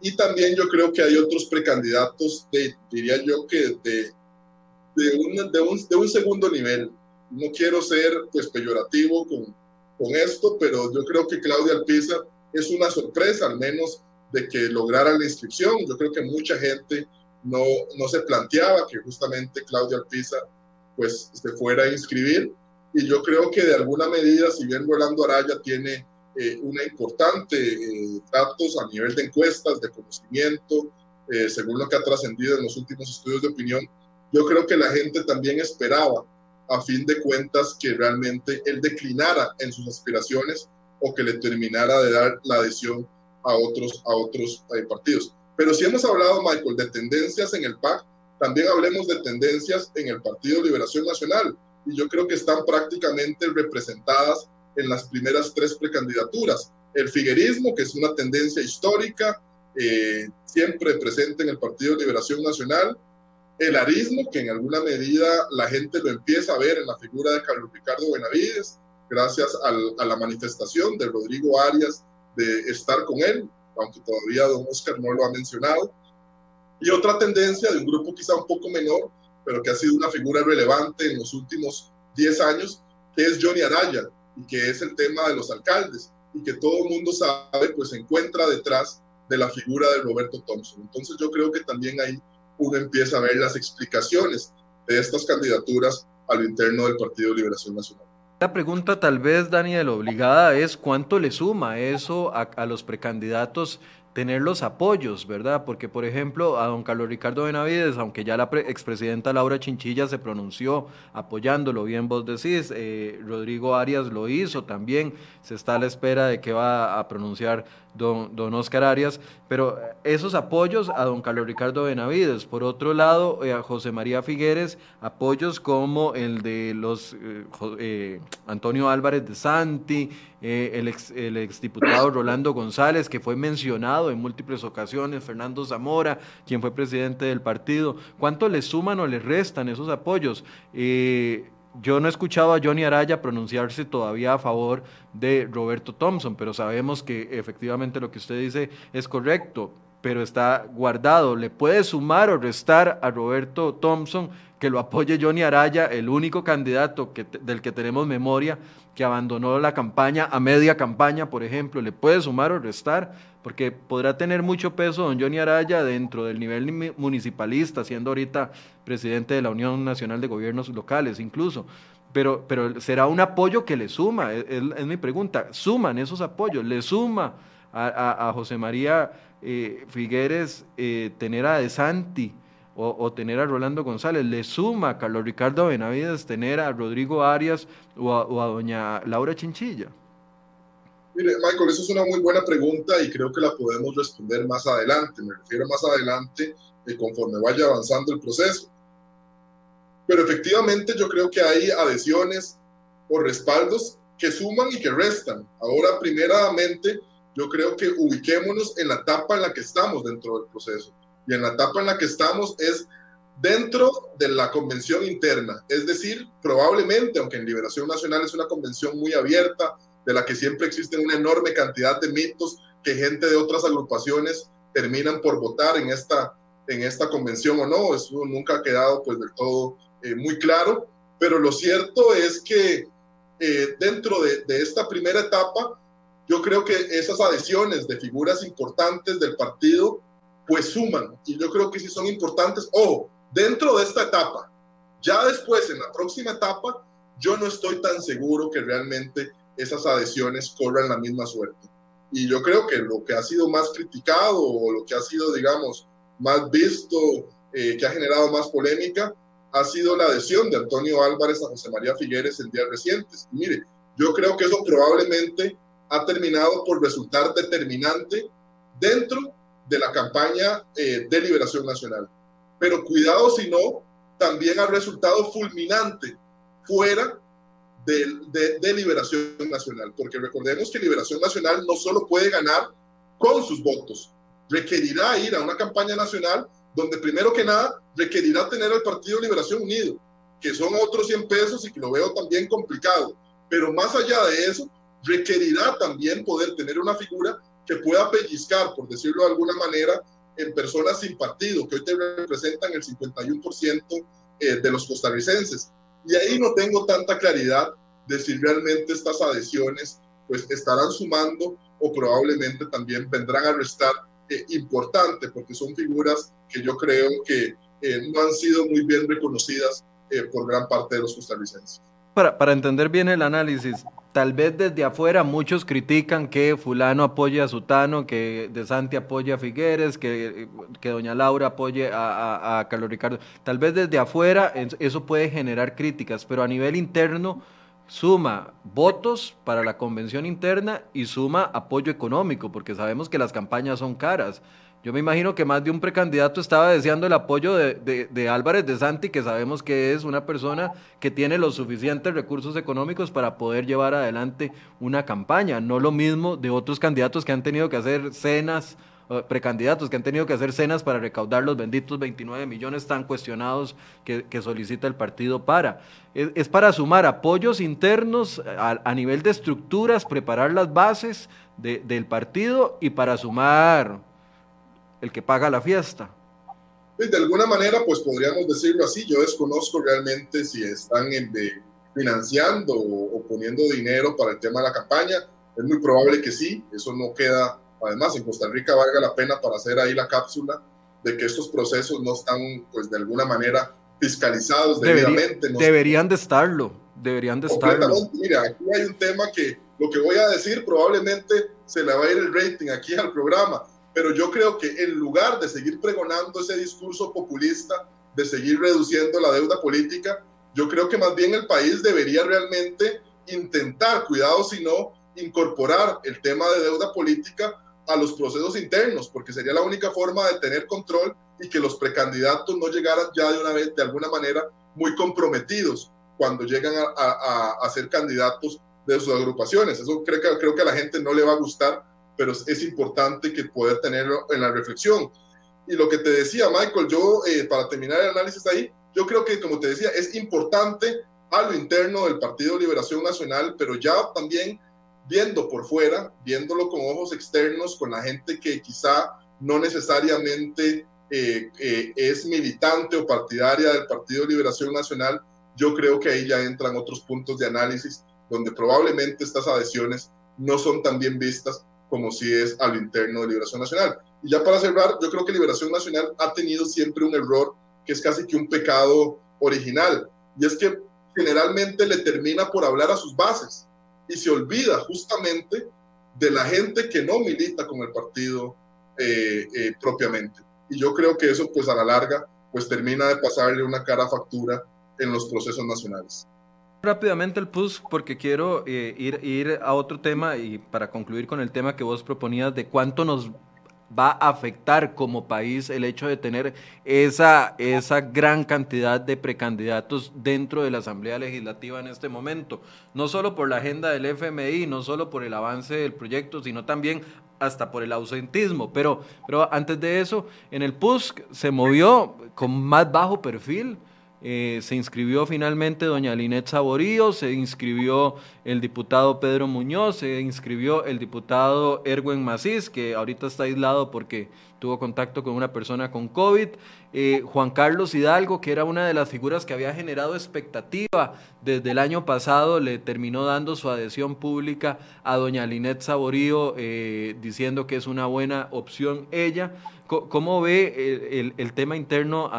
y también yo creo que hay otros precandidatos diría yo que de, de, un, de, un, de un segundo nivel. No quiero ser pues peyorativo con, con esto, pero yo creo que Claudia Alpiza es una sorpresa, al menos de que lograra la inscripción. Yo creo que mucha gente no, no se planteaba que justamente Claudia Alpiza pues se fuera a inscribir. Y yo creo que de alguna medida, si bien Rolando Araya tiene eh, una importante eh, datos a nivel de encuestas, de conocimiento, eh, según lo que ha trascendido en los últimos estudios de opinión, yo creo que la gente también esperaba, a fin de cuentas, que realmente él declinara en sus aspiraciones o que le terminara de dar la adhesión a otros, a otros partidos. Pero si hemos hablado, Michael, de tendencias en el PAC, también hablemos de tendencias en el Partido Liberación Nacional. Y yo creo que están prácticamente representadas en las primeras tres precandidaturas. El figuerismo, que es una tendencia histórica, eh, siempre presente en el Partido Liberación Nacional. El arismo, que en alguna medida la gente lo empieza a ver en la figura de Carlos Ricardo Benavides, gracias a la manifestación de Rodrigo Arias de estar con él, aunque todavía don Oscar no lo ha mencionado. Y otra tendencia de un grupo quizá un poco menor, pero que ha sido una figura relevante en los últimos 10 años, que es Johnny Araya, que es el tema de los alcaldes, y que todo el mundo sabe, pues se encuentra detrás de la figura de Roberto Thompson. Entonces yo creo que también ahí uno empieza a ver las explicaciones de estas candidaturas a lo interno del Partido Liberación Nacional. La pregunta tal vez, Daniel, obligada es cuánto le suma eso a los precandidatos tener los apoyos, ¿verdad? Porque, por ejemplo, a don Carlos Ricardo Benavides, aunque ya la expresidenta Laura Chinchilla se pronunció apoyándolo, bien vos decís, eh, Rodrigo Arias lo hizo también, se está a la espera de que va a pronunciar don, don Oscar Arias, pero esos apoyos a don Carlos Ricardo Benavides. Por otro lado, eh, a José María Figueres, apoyos como el de los eh, Antonio Álvarez de Santi, el, ex, el exdiputado Rolando González, que fue mencionado en múltiples ocasiones, Fernando Zamora, quien fue presidente del partido. ¿Cuánto le suman o le restan esos apoyos? Eh, yo no he escuchado a Johnny Araya pronunciarse todavía a favor de Roberto Thompson, pero sabemos que efectivamente lo que usted dice es correcto, pero está guardado. ¿Le puede sumar o restar a Roberto Thompson que lo apoye Johnny Araya, el único candidato del que tenemos memoria que abandonó la campaña a media campaña, por ejemplo? ¿Le puede sumar o restar? Porque podrá tener mucho peso don Johnny Araya dentro del nivel municipalista, siendo ahorita presidente de la Unión Nacional de Gobiernos Locales incluso. Pero, pero será un apoyo que le suma, es, mi pregunta. ¿Suman esos apoyos? ¿Le suma a, José María eh, Figueres eh, tener a De Santi? O, tener a Rolando González, le suma a Carlos Ricardo Benavides tener a Rodrigo Arias o a, doña Laura Chinchilla. Mire, Michael, eso es una muy buena pregunta y creo que la podemos responder más adelante. Me refiero más adelante eh, conforme vaya avanzando el proceso. Pero efectivamente yo creo que hay adhesiones o respaldos que suman y que restan. Ahora, primeramente, yo creo que ubiquémonos en la etapa en la que estamos dentro del proceso. Y en la etapa en la que estamos es dentro de la convención interna. Es decir, probablemente, aunque en Liberación Nacional es una convención muy abierta, de la que siempre existen una enorme cantidad de mitos que gente de otras agrupaciones terminan por votar en esta, en esta convención o no. Eso nunca ha quedado pues del todo eh, muy claro. Pero lo cierto es que eh, dentro de, esta primera etapa, yo creo que esas adhesiones de figuras importantes del partido pues suman. Y yo creo que sí son importantes. Ojo, dentro de esta etapa, ya después, en la próxima etapa, yo no estoy tan seguro que realmente esas adhesiones corran la misma suerte. Y yo creo que lo que ha sido más criticado o lo que ha sido, digamos, más visto, eh, que ha generado más polémica, ha sido la adhesión de Antonio Álvarez a José María Figueres en días recientes. Y mire, yo creo que eso probablemente ha terminado por resultar determinante dentro de la campaña eh, de Liberación Nacional. Pero cuidado si no, también ha resultado fulminante fuera de, de, Liberación Nacional, porque recordemos que Liberación Nacional no solo puede ganar con sus votos, requerirá ir a una campaña nacional donde primero que nada requerirá tener al Partido Liberación Unido, que son otros 100 pesos y que lo veo también complicado. Pero más allá de eso, requerirá también poder tener una figura que pueda pellizcar, por decirlo de alguna manera, en personas sin partido, que hoy te representan el 51% eh, de los costarricenses. Y ahí no tengo tanta claridad de si realmente estas adhesiones pues estarán sumando o probablemente también vendrán a restar eh, importante, porque son figuras que yo creo que eh, no han sido muy bien reconocidas por gran parte de los costarricenses. Para, para entender bien el análisis, tal vez desde afuera muchos critican que fulano apoye a Sutano, que De Santi apoye a Figueres, que, que doña Laura apoye a, a, Carlos Ricardo. Tal vez desde afuera eso puede generar críticas, pero a nivel interno suma votos para la convención interna y suma apoyo económico, porque sabemos que las campañas son caras. Yo me imagino que más de un precandidato estaba deseando el apoyo de, Álvarez de Santi, que sabemos que es una persona que tiene los suficientes recursos económicos para poder llevar adelante una campaña. No lo mismo de otros candidatos que han tenido que hacer cenas, precandidatos que han tenido que hacer cenas para recaudar los benditos 29 millones tan cuestionados que, solicita el partido para. Es, para sumar apoyos internos a, nivel de estructuras, preparar las bases del partido y para sumar el que paga la fiesta. De alguna manera, pues podríamos decirlo así, yo desconozco realmente si están financiando o, poniendo dinero para el tema de la campaña, es muy probable que sí, eso no queda, además en Costa Rica valga la pena para hacer ahí la cápsula de que estos procesos no están pues de alguna manera fiscalizados debidamente. deberían de estarlo, deberían de estarlo. Mira, aquí hay un tema que lo que voy a decir probablemente se le va a ir el rating aquí al programa, pero yo creo que en lugar de seguir pregonando ese discurso populista, de seguir reduciendo la deuda política, yo creo que más bien el país debería realmente intentar, cuidado si no, incorporar el tema de deuda política a los procesos internos, porque sería la única forma de tener control y que los precandidatos no llegaran ya de una vez, de alguna manera, muy comprometidos cuando llegan a, ser candidatos de sus agrupaciones. Eso creo que, creo que a la gente no le va a gustar pero es, importante que poder tenerlo en la reflexión. Y lo que te decía, Michael, yo, eh, para terminar el análisis ahí, yo creo que, como te decía, es importante a lo interno del Partido Liberación Nacional, pero ya también viendo por fuera, viéndolo con ojos externos, con la gente que quizá no necesariamente eh, eh, es militante o partidaria del Partido Liberación Nacional, yo creo que ahí ya entran otros puntos de análisis donde probablemente estas adhesiones no son tan bien vistas como si es al interno de Liberación Nacional. Y ya para cerrar, yo creo que Liberación Nacional ha tenido siempre un error que es casi que un pecado original, y es que generalmente le termina por hablar a sus bases y se olvida justamente de la gente que no milita con el partido eh, eh, propiamente. Y yo creo que eso, pues a la larga, pues termina de pasarle una cara factura en los procesos nacionales. Rápidamente el PUS porque quiero eh, ir, ir a otro tema y para concluir con el tema que vos proponías de cuánto nos va a afectar como país el hecho de tener esa, esa gran cantidad de precandidatos dentro de la Asamblea Legislativa en este momento. No solo por la agenda del FMI, no solo por el avance del proyecto, sino también hasta por el ausentismo. Pero, pero antes de eso, en el PUS se movió con más bajo perfil eh, se inscribió finalmente doña Linet Saborío, se inscribió el diputado Pedro Muñoz, se inscribió el diputado Erwin Macís, que ahorita está aislado porque tuvo contacto con una persona con COVID, eh, Juan Carlos Hidalgo, que era una de las figuras que había generado expectativa desde el año pasado, le terminó dando su adhesión pública a doña Linet Saborío, eh, diciendo que es una buena opción ella. ¿Cómo ve el, tema interno?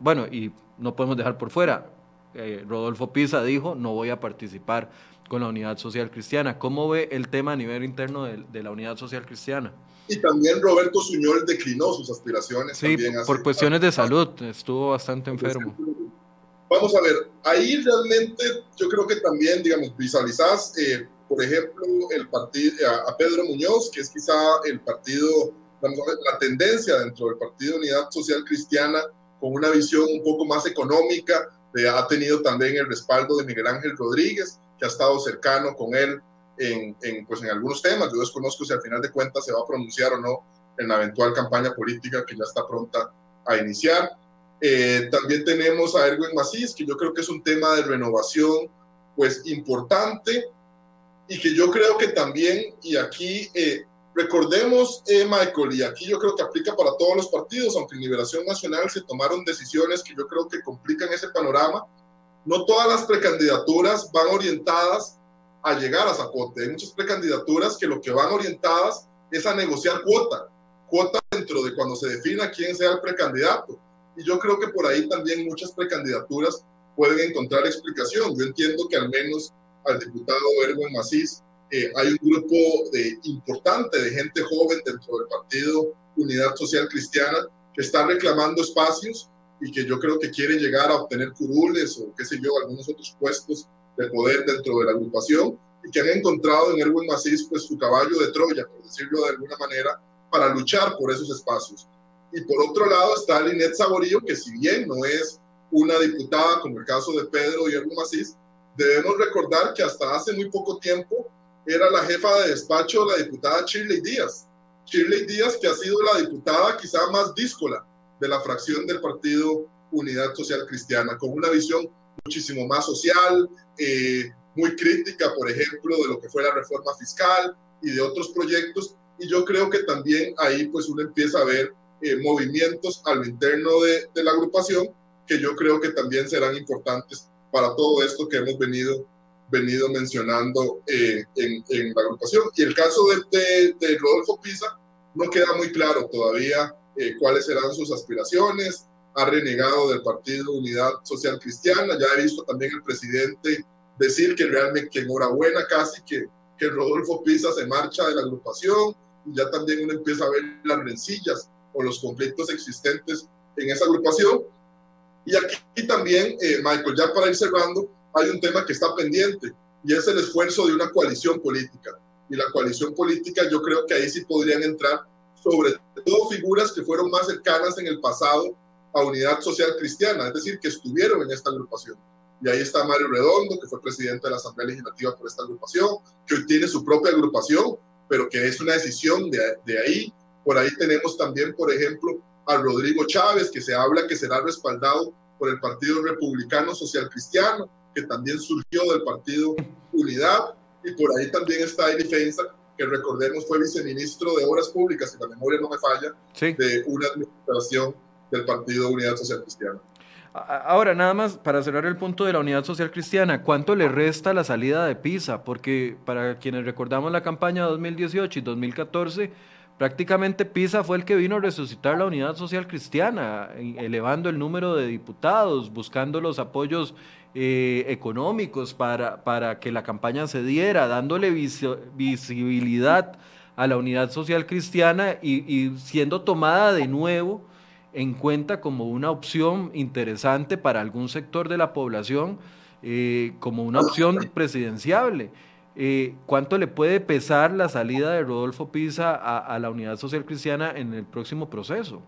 bueno, y no podemos dejar por fuera. Eh, Rodolfo Pisa dijo, no voy a participar con la Unidad Social Cristiana. ¿Cómo ve el tema a nivel interno de, la Unidad Social Cristiana? Y también Roberto Suñol declinó sus aspiraciones. Sí, por cuestiones de salud, estuvo bastante enfermo. Vamos a ver, ahí realmente yo creo que también, digamos, visualizás, eh, por ejemplo, el partido, a, Pedro Muñoz, que es quizá el partido la tendencia dentro del Partido Unidad Social Cristiana con una visión un poco más económica, ha tenido también el respaldo de Miguel Ángel Rodríguez, que ha estado cercano con él en, en, pues en algunos temas. Yo desconozco si al final de cuentas se va a pronunciar o no en la eventual campaña política que ya está pronta a iniciar. Eh, también tenemos a Erwin Macís, que yo creo que es un tema de renovación pues importante y que yo creo que también, y aquí eh, recordemos, eh, Michael, y aquí yo creo que aplica para todos los partidos, aunque en Liberación Nacional se tomaron decisiones que yo creo que complican ese panorama, no todas las precandidaturas van orientadas a llegar a Zapote. Hay muchas precandidaturas que lo que van orientadas es a negociar cuota, cuota dentro de cuando se defina quién sea el precandidato. Y yo creo que por ahí también muchas precandidaturas pueden encontrar explicación. Yo entiendo que al menos al diputado Erwin Macís eh, hay un grupo de, importante de gente joven dentro del partido Unidad Social Cristiana que está reclamando espacios y que yo creo que quiere llegar a obtener curules o qué sé yo, algunos otros puestos de poder dentro de la agrupación y que han encontrado en Erwin Macís pues su caballo de Troya, por decirlo de alguna manera, para luchar por esos espacios. Y por otro lado está Linet Saborío, que si bien no es una diputada como el caso de Pedro y Erwin Macís, debemos recordar que hasta hace muy poco tiempo era la jefa de despacho la diputada Shirley Díaz. Shirley Díaz, que ha sido la diputada quizá más díscola de la fracción del Partido Unidad Social Cristiana, con una visión muchísimo más social, eh, muy crítica, por ejemplo, de lo que fue la reforma fiscal y de otros proyectos. Y yo creo que también ahí pues uno empieza a ver eh, movimientos a lo interno de, de, la agrupación que yo creo que también serán importantes para todo esto que hemos venido, venido mencionando eh, en, en, la agrupación. Y el caso de, de, de Rodolfo Pisa no queda muy claro todavía eh, cuáles serán sus aspiraciones, ha renegado del Partido Unidad Social Cristiana, ya he visto también el presidente decir que realmente que enhorabuena casi que, que Rodolfo Pisa se marcha de la agrupación y ya también uno empieza a ver las rencillas o los conflictos existentes en esa agrupación. Y aquí también, eh, Michael, ya para ir cerrando, hay un tema que está pendiente y es el esfuerzo de una coalición política. Y la coalición política yo creo que ahí sí podrían entrar sobre todo figuras que fueron más cercanas en el pasado a Unidad Social Cristiana, es decir, que estuvieron en esta agrupación. Y ahí está Mario Redondo, que fue presidente de la Asamblea Legislativa por esta agrupación, que hoy tiene su propia agrupación, pero que es una decisión de, de ahí. Por ahí tenemos también, por ejemplo, a Rodrigo Chávez, que se habla que será respaldado por el Partido Republicano Social Cristiano, que también surgió del Partido Unidad. Y por ahí también está Eli Feinza, que recordemos fue viceministro de Obras Públicas, si la memoria no me falla, de una administración del Partido Unidad Social Cristiana. Ahora, nada más para cerrar el punto de la Unidad Social Cristiana, ¿cuánto le resta la salida de PISA? Porque para quienes recordamos la campaña 2018 y 2014, prácticamente PISA fue el que vino a resucitar la Unidad Social Cristiana, elevando el número de diputados, buscando los apoyos eh, económicos para, para que la campaña se diera, dándole visibilidad a la unidad social cristiana y, siendo tomada de nuevo en cuenta como una opción interesante para algún sector de la población, eh, como una opción presidenciable. Eh, ¿Cuánto le puede pesar la salida de Rodolfo Pisa a, a la unidad social cristiana en el próximo proceso?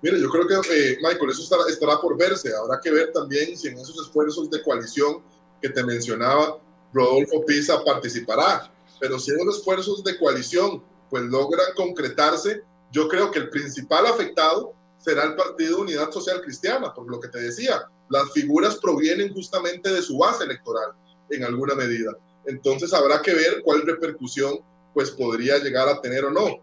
Mire, yo creo que, eh, Michael, eso estará, estará, por verse. Habrá que ver también si en esos esfuerzos de coalición que te mencionaba, Rodolfo Pisa participará. Pero si esos esfuerzos de coalición pues logran concretarse, yo creo que el principal afectado será el Partido Unidad Social Cristiana, por lo que te decía, las figuras provienen justamente de su base electoral en alguna medida. Entonces habrá que ver cuál repercusión pues podría llegar a tener o no.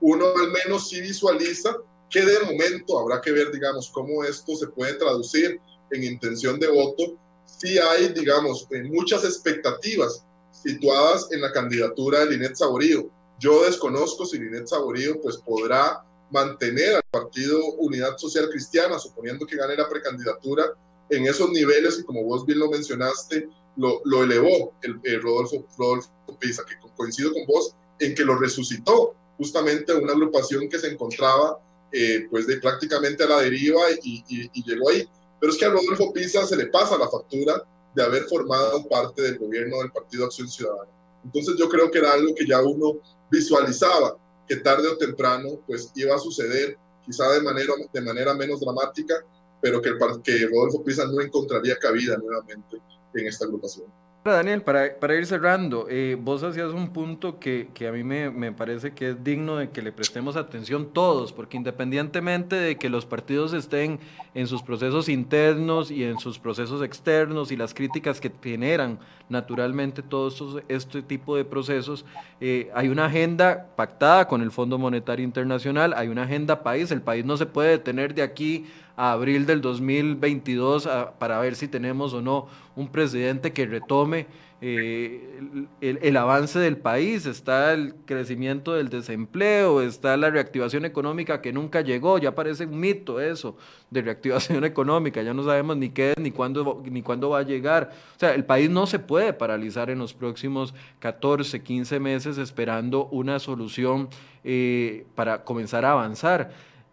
Uno al menos sí visualiza que de momento habrá que ver, digamos, cómo esto se puede traducir en intención de voto, si hay, digamos, muchas expectativas situadas en la candidatura de Linet Saborío. Yo desconozco si Linet Saborío pues podrá mantener al Partido Unidad Social Cristiana, suponiendo que gane la precandidatura en esos niveles y como vos bien lo mencionaste, lo, lo elevó el, el Rodolfo, Rodolfo Pisa, que coincido con vos en que lo resucitó justamente una agrupación que se encontraba eh, pues de prácticamente a la deriva y, llegó ahí. Pero es que a Rodolfo Pisa se le pasa la factura de haber formado parte del gobierno del Partido Acción Ciudadana. Entonces yo creo que era algo que ya uno visualizaba, que tarde o temprano pues iba a suceder, quizá de manera, de manera menos dramática, pero que, que Rodolfo Pisa no encontraría cabida nuevamente en esta agrupación. Daniel, para, para ir cerrando, eh, vos hacías un punto que, que a mí me, me, parece que es digno de que le prestemos atención todos, porque independientemente de que los partidos estén en sus procesos internos y en sus procesos externos y las críticas que generan naturalmente todos estos, este tipo de procesos, eh, hay una agenda pactada con el Fondo Monetario Internacional, hay una agenda país, el país no se puede detener de aquí a abril del 2022 para ver si tenemos o no un presidente que retome eh, el, avance del país, está el crecimiento del desempleo, está la reactivación económica que nunca llegó, ya parece un mito eso de reactivación económica, ya no sabemos ni qué es ni cuándo, ni cuándo va a llegar. O sea, el país no se puede paralizar en los próximos 14, 15 meses esperando una solución eh, para comenzar a avanzar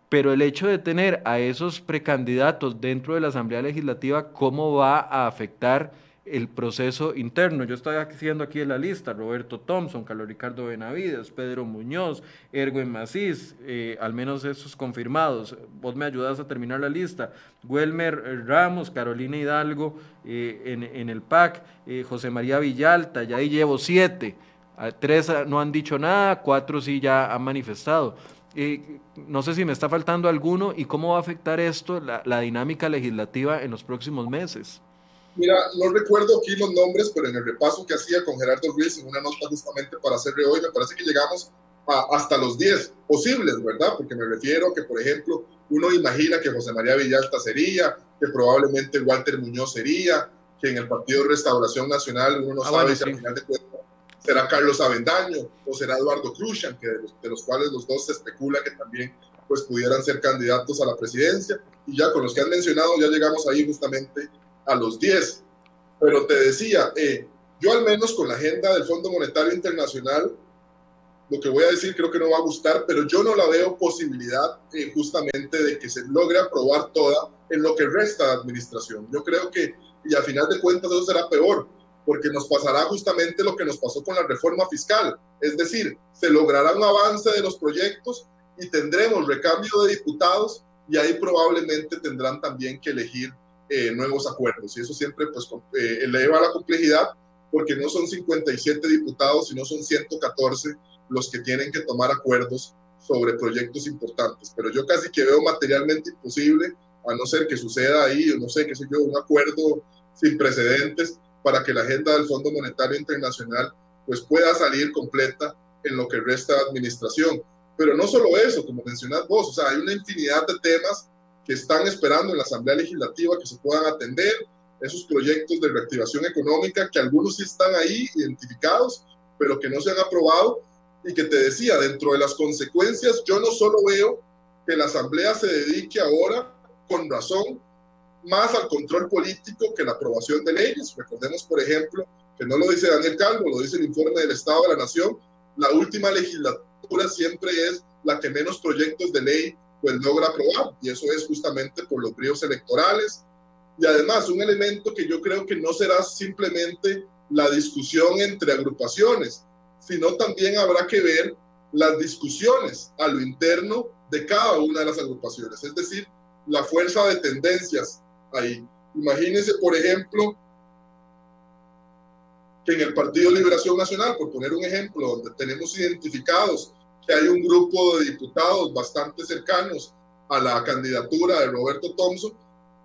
pero el hecho de tener a esos precandidatos dentro de la Asamblea Legislativa, ¿cómo va a afectar el proceso interno? Yo estoy haciendo aquí la lista, Roberto Thompson, Carlos Ricardo Benavides, Pedro Muñoz, Erwin Macís, eh, al menos esos confirmados. Vos me ayudas a terminar la lista. Welmer Ramos, Carolina Hidalgo eh, en, el PAC, eh, José María Villalta, ya ahí llevo siete. Tres no han dicho nada, cuatro sí ya han manifestado no sé si me está faltando alguno y cómo va a afectar esto la, dinámica legislativa en los próximos meses. Mira, no recuerdo aquí los nombres, pero en el repaso que hacía con Gerardo Ruiz en una nota justamente para hacerle hoy, me parece que llegamos hasta los 10 posibles, ¿verdad? Porque me refiero que, por ejemplo, uno imagina que José María Villalta sería, que probablemente Walter Muñoz sería, que en el Partido de Restauración Nacional uno no ah, sabe si al final de cuentas será Carlos Avendaño o será Eduardo Cruzan, que de los, cuales los dos se especula que también pues pudieran ser candidatos a la presidencia. Y ya con los que han mencionado ya llegamos ahí justamente a los 10. Pero te decía, eh, yo al menos con la agenda del Fondo Monetario Internacional, lo que voy a decir creo que no va a gustar, pero yo no la veo posibilidad eh, justamente de que se logre aprobar toda en lo que resta de administración. Yo creo que, y al final de cuentas eso será peor, porque nos pasará justamente lo que nos pasó con la reforma fiscal, es decir, se logrará un avance de los proyectos y tendremos recambio de diputados y ahí probablemente tendrán también que elegir eh, nuevos acuerdos y eso siempre pues eh, eleva la complejidad porque no son 57 diputados, sino son 114 los que tienen que tomar acuerdos sobre proyectos importantes. Pero yo casi que veo materialmente imposible, a no ser que suceda ahí, no sé, qué sé yo, un acuerdo sin precedentes, para que la agenda del Fondo Monetario Internacional pues pueda salir completa en lo que resta de administración. Pero no solo eso, como mencionas vos, o sea, hay una infinidad de temas que están esperando en la Asamblea Legislativa que se puedan atender, esos proyectos de reactivación económica que algunos sí están ahí identificados, pero que no se han aprobado y que te decía, dentro de las consecuencias, yo no solo veo que la Asamblea se dedique ahora, con razón, más al control político que la aprobación de leyes. Recordemos, por ejemplo, que no lo dice Daniel Calvo, lo dice el informe del Estado de la Nación, la última legislatura siempre es la que menos proyectos de ley pues logra aprobar y eso es justamente por los bríos electorales y además un elemento que yo creo que no será simplemente la discusión entre agrupaciones, sino también habrá que ver las discusiones a lo interno de cada una de las agrupaciones, es decir, la fuerza de tendencias ahí. Imagínense, por ejemplo, que en el Partido Liberación Nacional, por poner un ejemplo, donde tenemos identificados que hay un grupo de diputados bastante cercanos a la candidatura de Roberto Thompson,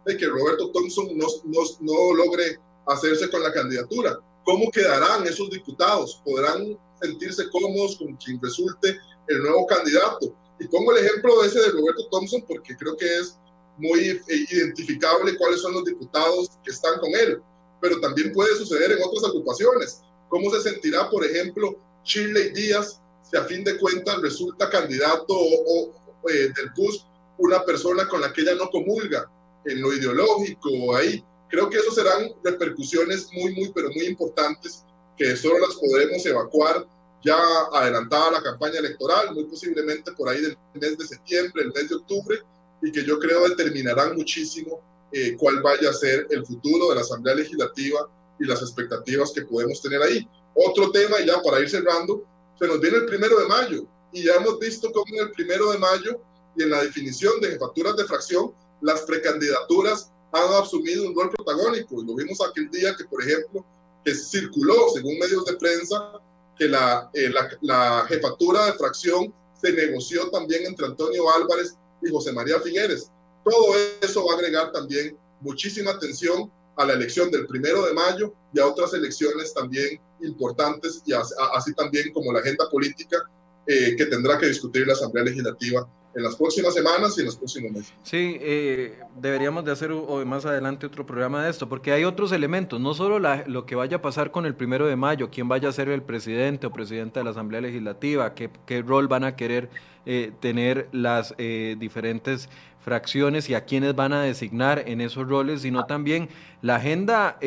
de que Roberto Thompson no, no, no logre hacerse con la candidatura. ¿Cómo quedarán esos diputados? ¿Podrán sentirse cómodos con quien resulte el nuevo candidato? Y pongo el ejemplo de ese de Roberto Thompson porque creo que es muy identificable cuáles son los diputados que están con él, pero también puede suceder en otras agrupaciones. ¿Cómo se sentirá, por ejemplo, Chile Díaz si a fin de cuentas resulta candidato o, eh, del PUS una persona con la que ella no comulga en lo ideológico ahí? Creo que eso serán repercusiones muy, muy, pero muy importantes que solo las podremos evacuar ya adelantada la campaña electoral, muy posiblemente por ahí del mes de septiembre, el mes de octubre, y que yo creo determinarán muchísimo eh, cuál vaya a ser el futuro de la Asamblea Legislativa y las expectativas que podemos tener ahí. Otro tema, y ya para ir cerrando, se nos viene el primero de mayo. y ya hemos visto cómo en el primero de mayo y en la definición de jefaturas de fracción, las precandidaturas han asumido un rol protagónico. Y lo vimos aquel día que, por ejemplo, que circuló, según medios de prensa, que la, eh, la, la, jefatura de fracción se negoció también entre Antonio Álvarez y José María Figueres. Todo eso va a agregar también muchísima atención a la elección del primero de mayo y a otras elecciones también importantes y así, también como la agenda política eh, que tendrá que discutir la Asamblea Legislativa en las próximas semanas y en los próximos meses. Sí, eh, deberíamos de hacer hoy más adelante otro programa de esto, porque hay otros elementos, no solo lo que vaya a pasar con el primero de mayo, quién vaya a ser el presidente o presidenta de la Asamblea Legislativa, qué, qué rol van a querer eh, tener las diferentes fracciones y a quiénes van a designar en esos roles, sino también la agenda,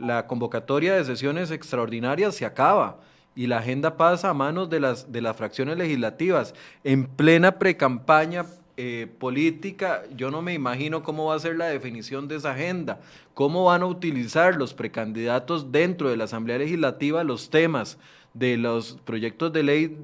la convocatoria de sesiones extraordinarias se acaba y la agenda pasa a manos de las, de las fracciones legislativas. En plena precampaña eh, política, yo no me imagino cómo va a ser la definición de esa agenda, cómo van a utilizar los precandidatos dentro de la Asamblea Legislativa los temas de los proyectos de ley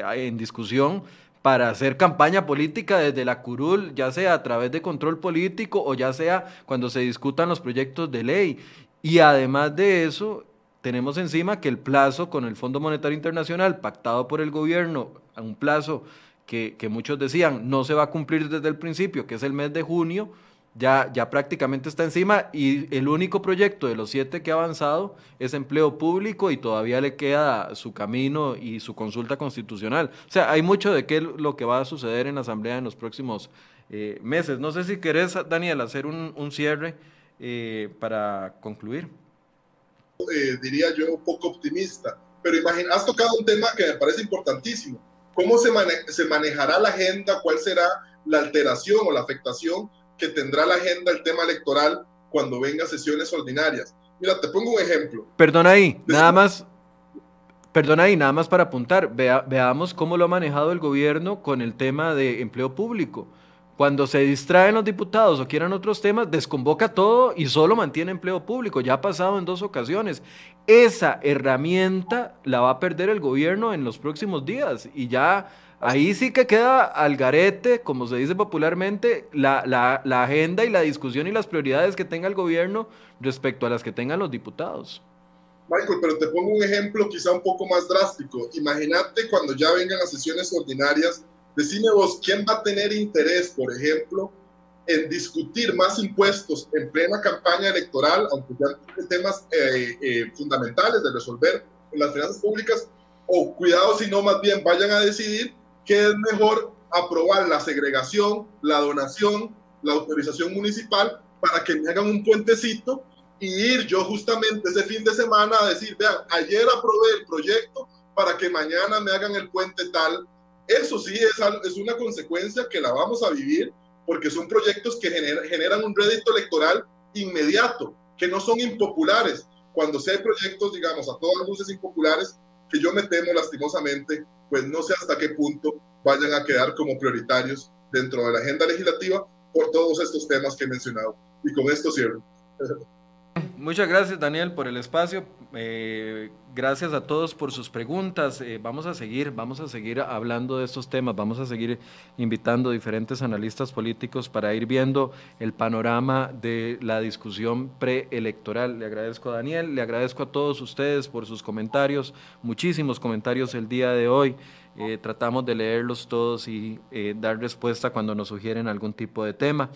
en discusión para hacer campaña política desde la curul, ya sea a través de control político o ya sea cuando se discutan los proyectos de ley. Y además de eso, tenemos encima que el plazo con el Fondo Monetario Internacional pactado por el gobierno, a un plazo que, muchos decían no se va a cumplir desde el principio, que es el mes de junio, ya, ya prácticamente está encima y el único proyecto de los siete que ha avanzado es empleo público y todavía le queda su camino y su consulta constitucional. O sea, hay mucho de qué lo que va a suceder en la Asamblea en los próximos eh, meses. No sé si querés, Daniel, hacer un, cierre eh, para concluir. Eh, diría yo, poco optimista. Pero imagina, has tocado un tema que me parece importantísimo. ¿Cómo se, se manejará la agenda? ¿Cuál será la alteración o la afectación que tendrá la agenda el tema electoral cuando venga sesiones ordinarias? Mira, te pongo un ejemplo. Perdona ahí, nada más, perdona ahí, nada más para apuntar. veamos cómo lo ha manejado el gobierno con el tema de empleo público. Cuando se distraen los diputados o quieran otros temas, desconvoca todo y solo mantiene empleo público. Ya ha pasado en dos ocasiones. Esa herramienta la va a perder el gobierno en los próximos días y ya ahí sí que queda al garete, como se dice popularmente, la, la agenda y la discusión y las prioridades que tenga el gobierno respecto a las que tengan los diputados. Michael, pero te pongo un ejemplo quizá un poco más drástico. Imagínate cuando ya vengan las sesiones ordinarias Decime vos, ¿quién va a tener interés, por ejemplo, en discutir más impuestos en plena campaña electoral, aunque ya tiene temas eh, eh, fundamentales de resolver en las finanzas públicas? O cuidado si no, más bien vayan a decidir qué es mejor aprobar la segregación, la donación, la autorización municipal para que me hagan un puentecito y ir yo justamente ese fin de semana a decir, vean, ayer aprobé el proyecto para que mañana me hagan el puente tal eso sí es, es una consecuencia que la vamos a vivir porque son proyectos que generan un rédito electoral inmediato, que no son impopulares. Cuando se hay proyectos, digamos, a todas luces impopulares, que yo me temo lastimosamente, pues no sé hasta qué punto vayan a quedar como prioritarios dentro de la agenda legislativa por todos estos temas que he mencionado. Y con esto cierro. Muchas gracias Daniel por el espacio. Eh, gracias a todos por sus preguntas. Eh, vamos a seguir, vamos a seguir hablando de estos temas, vamos a seguir invitando diferentes analistas políticos para ir viendo el panorama de la discusión preelectoral. Le agradezco a Daniel, le agradezco a todos ustedes por sus comentarios, muchísimos comentarios el día de hoy. Eh, tratamos de leerlos todos y dar respuesta cuando nos sugieren algún tipo de tema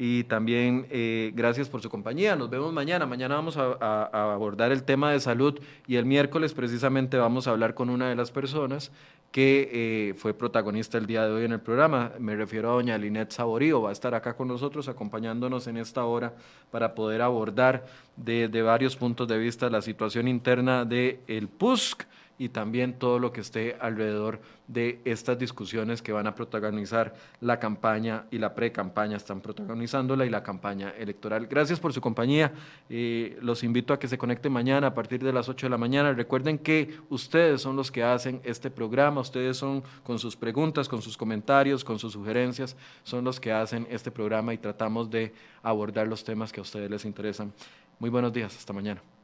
y también eh, gracias por su compañía. Nos vemos mañana. Mañana vamos a, abordar el tema de salud y el miércoles precisamente vamos a hablar con una de las personas que eh, fue protagonista el día de hoy en el programa. Me refiero a doña Linet Saborío. Va a estar acá con nosotros acompañándonos en esta hora para poder abordar desde de varios puntos de vista la situación interna del el PUSC y también todo lo que esté alrededor de estas discusiones que van a protagonizar la campaña y la pre-campaña, están protagonizándola y la campaña electoral. Gracias por su compañía. Eh, los invito a que se conecten mañana a partir de las 8 de la mañana. Recuerden que ustedes son los que hacen este programa, ustedes son con sus preguntas, con sus comentarios, con sus sugerencias, son los que hacen este programa y tratamos de abordar los temas que a ustedes les interesan. Muy buenos días, hasta mañana.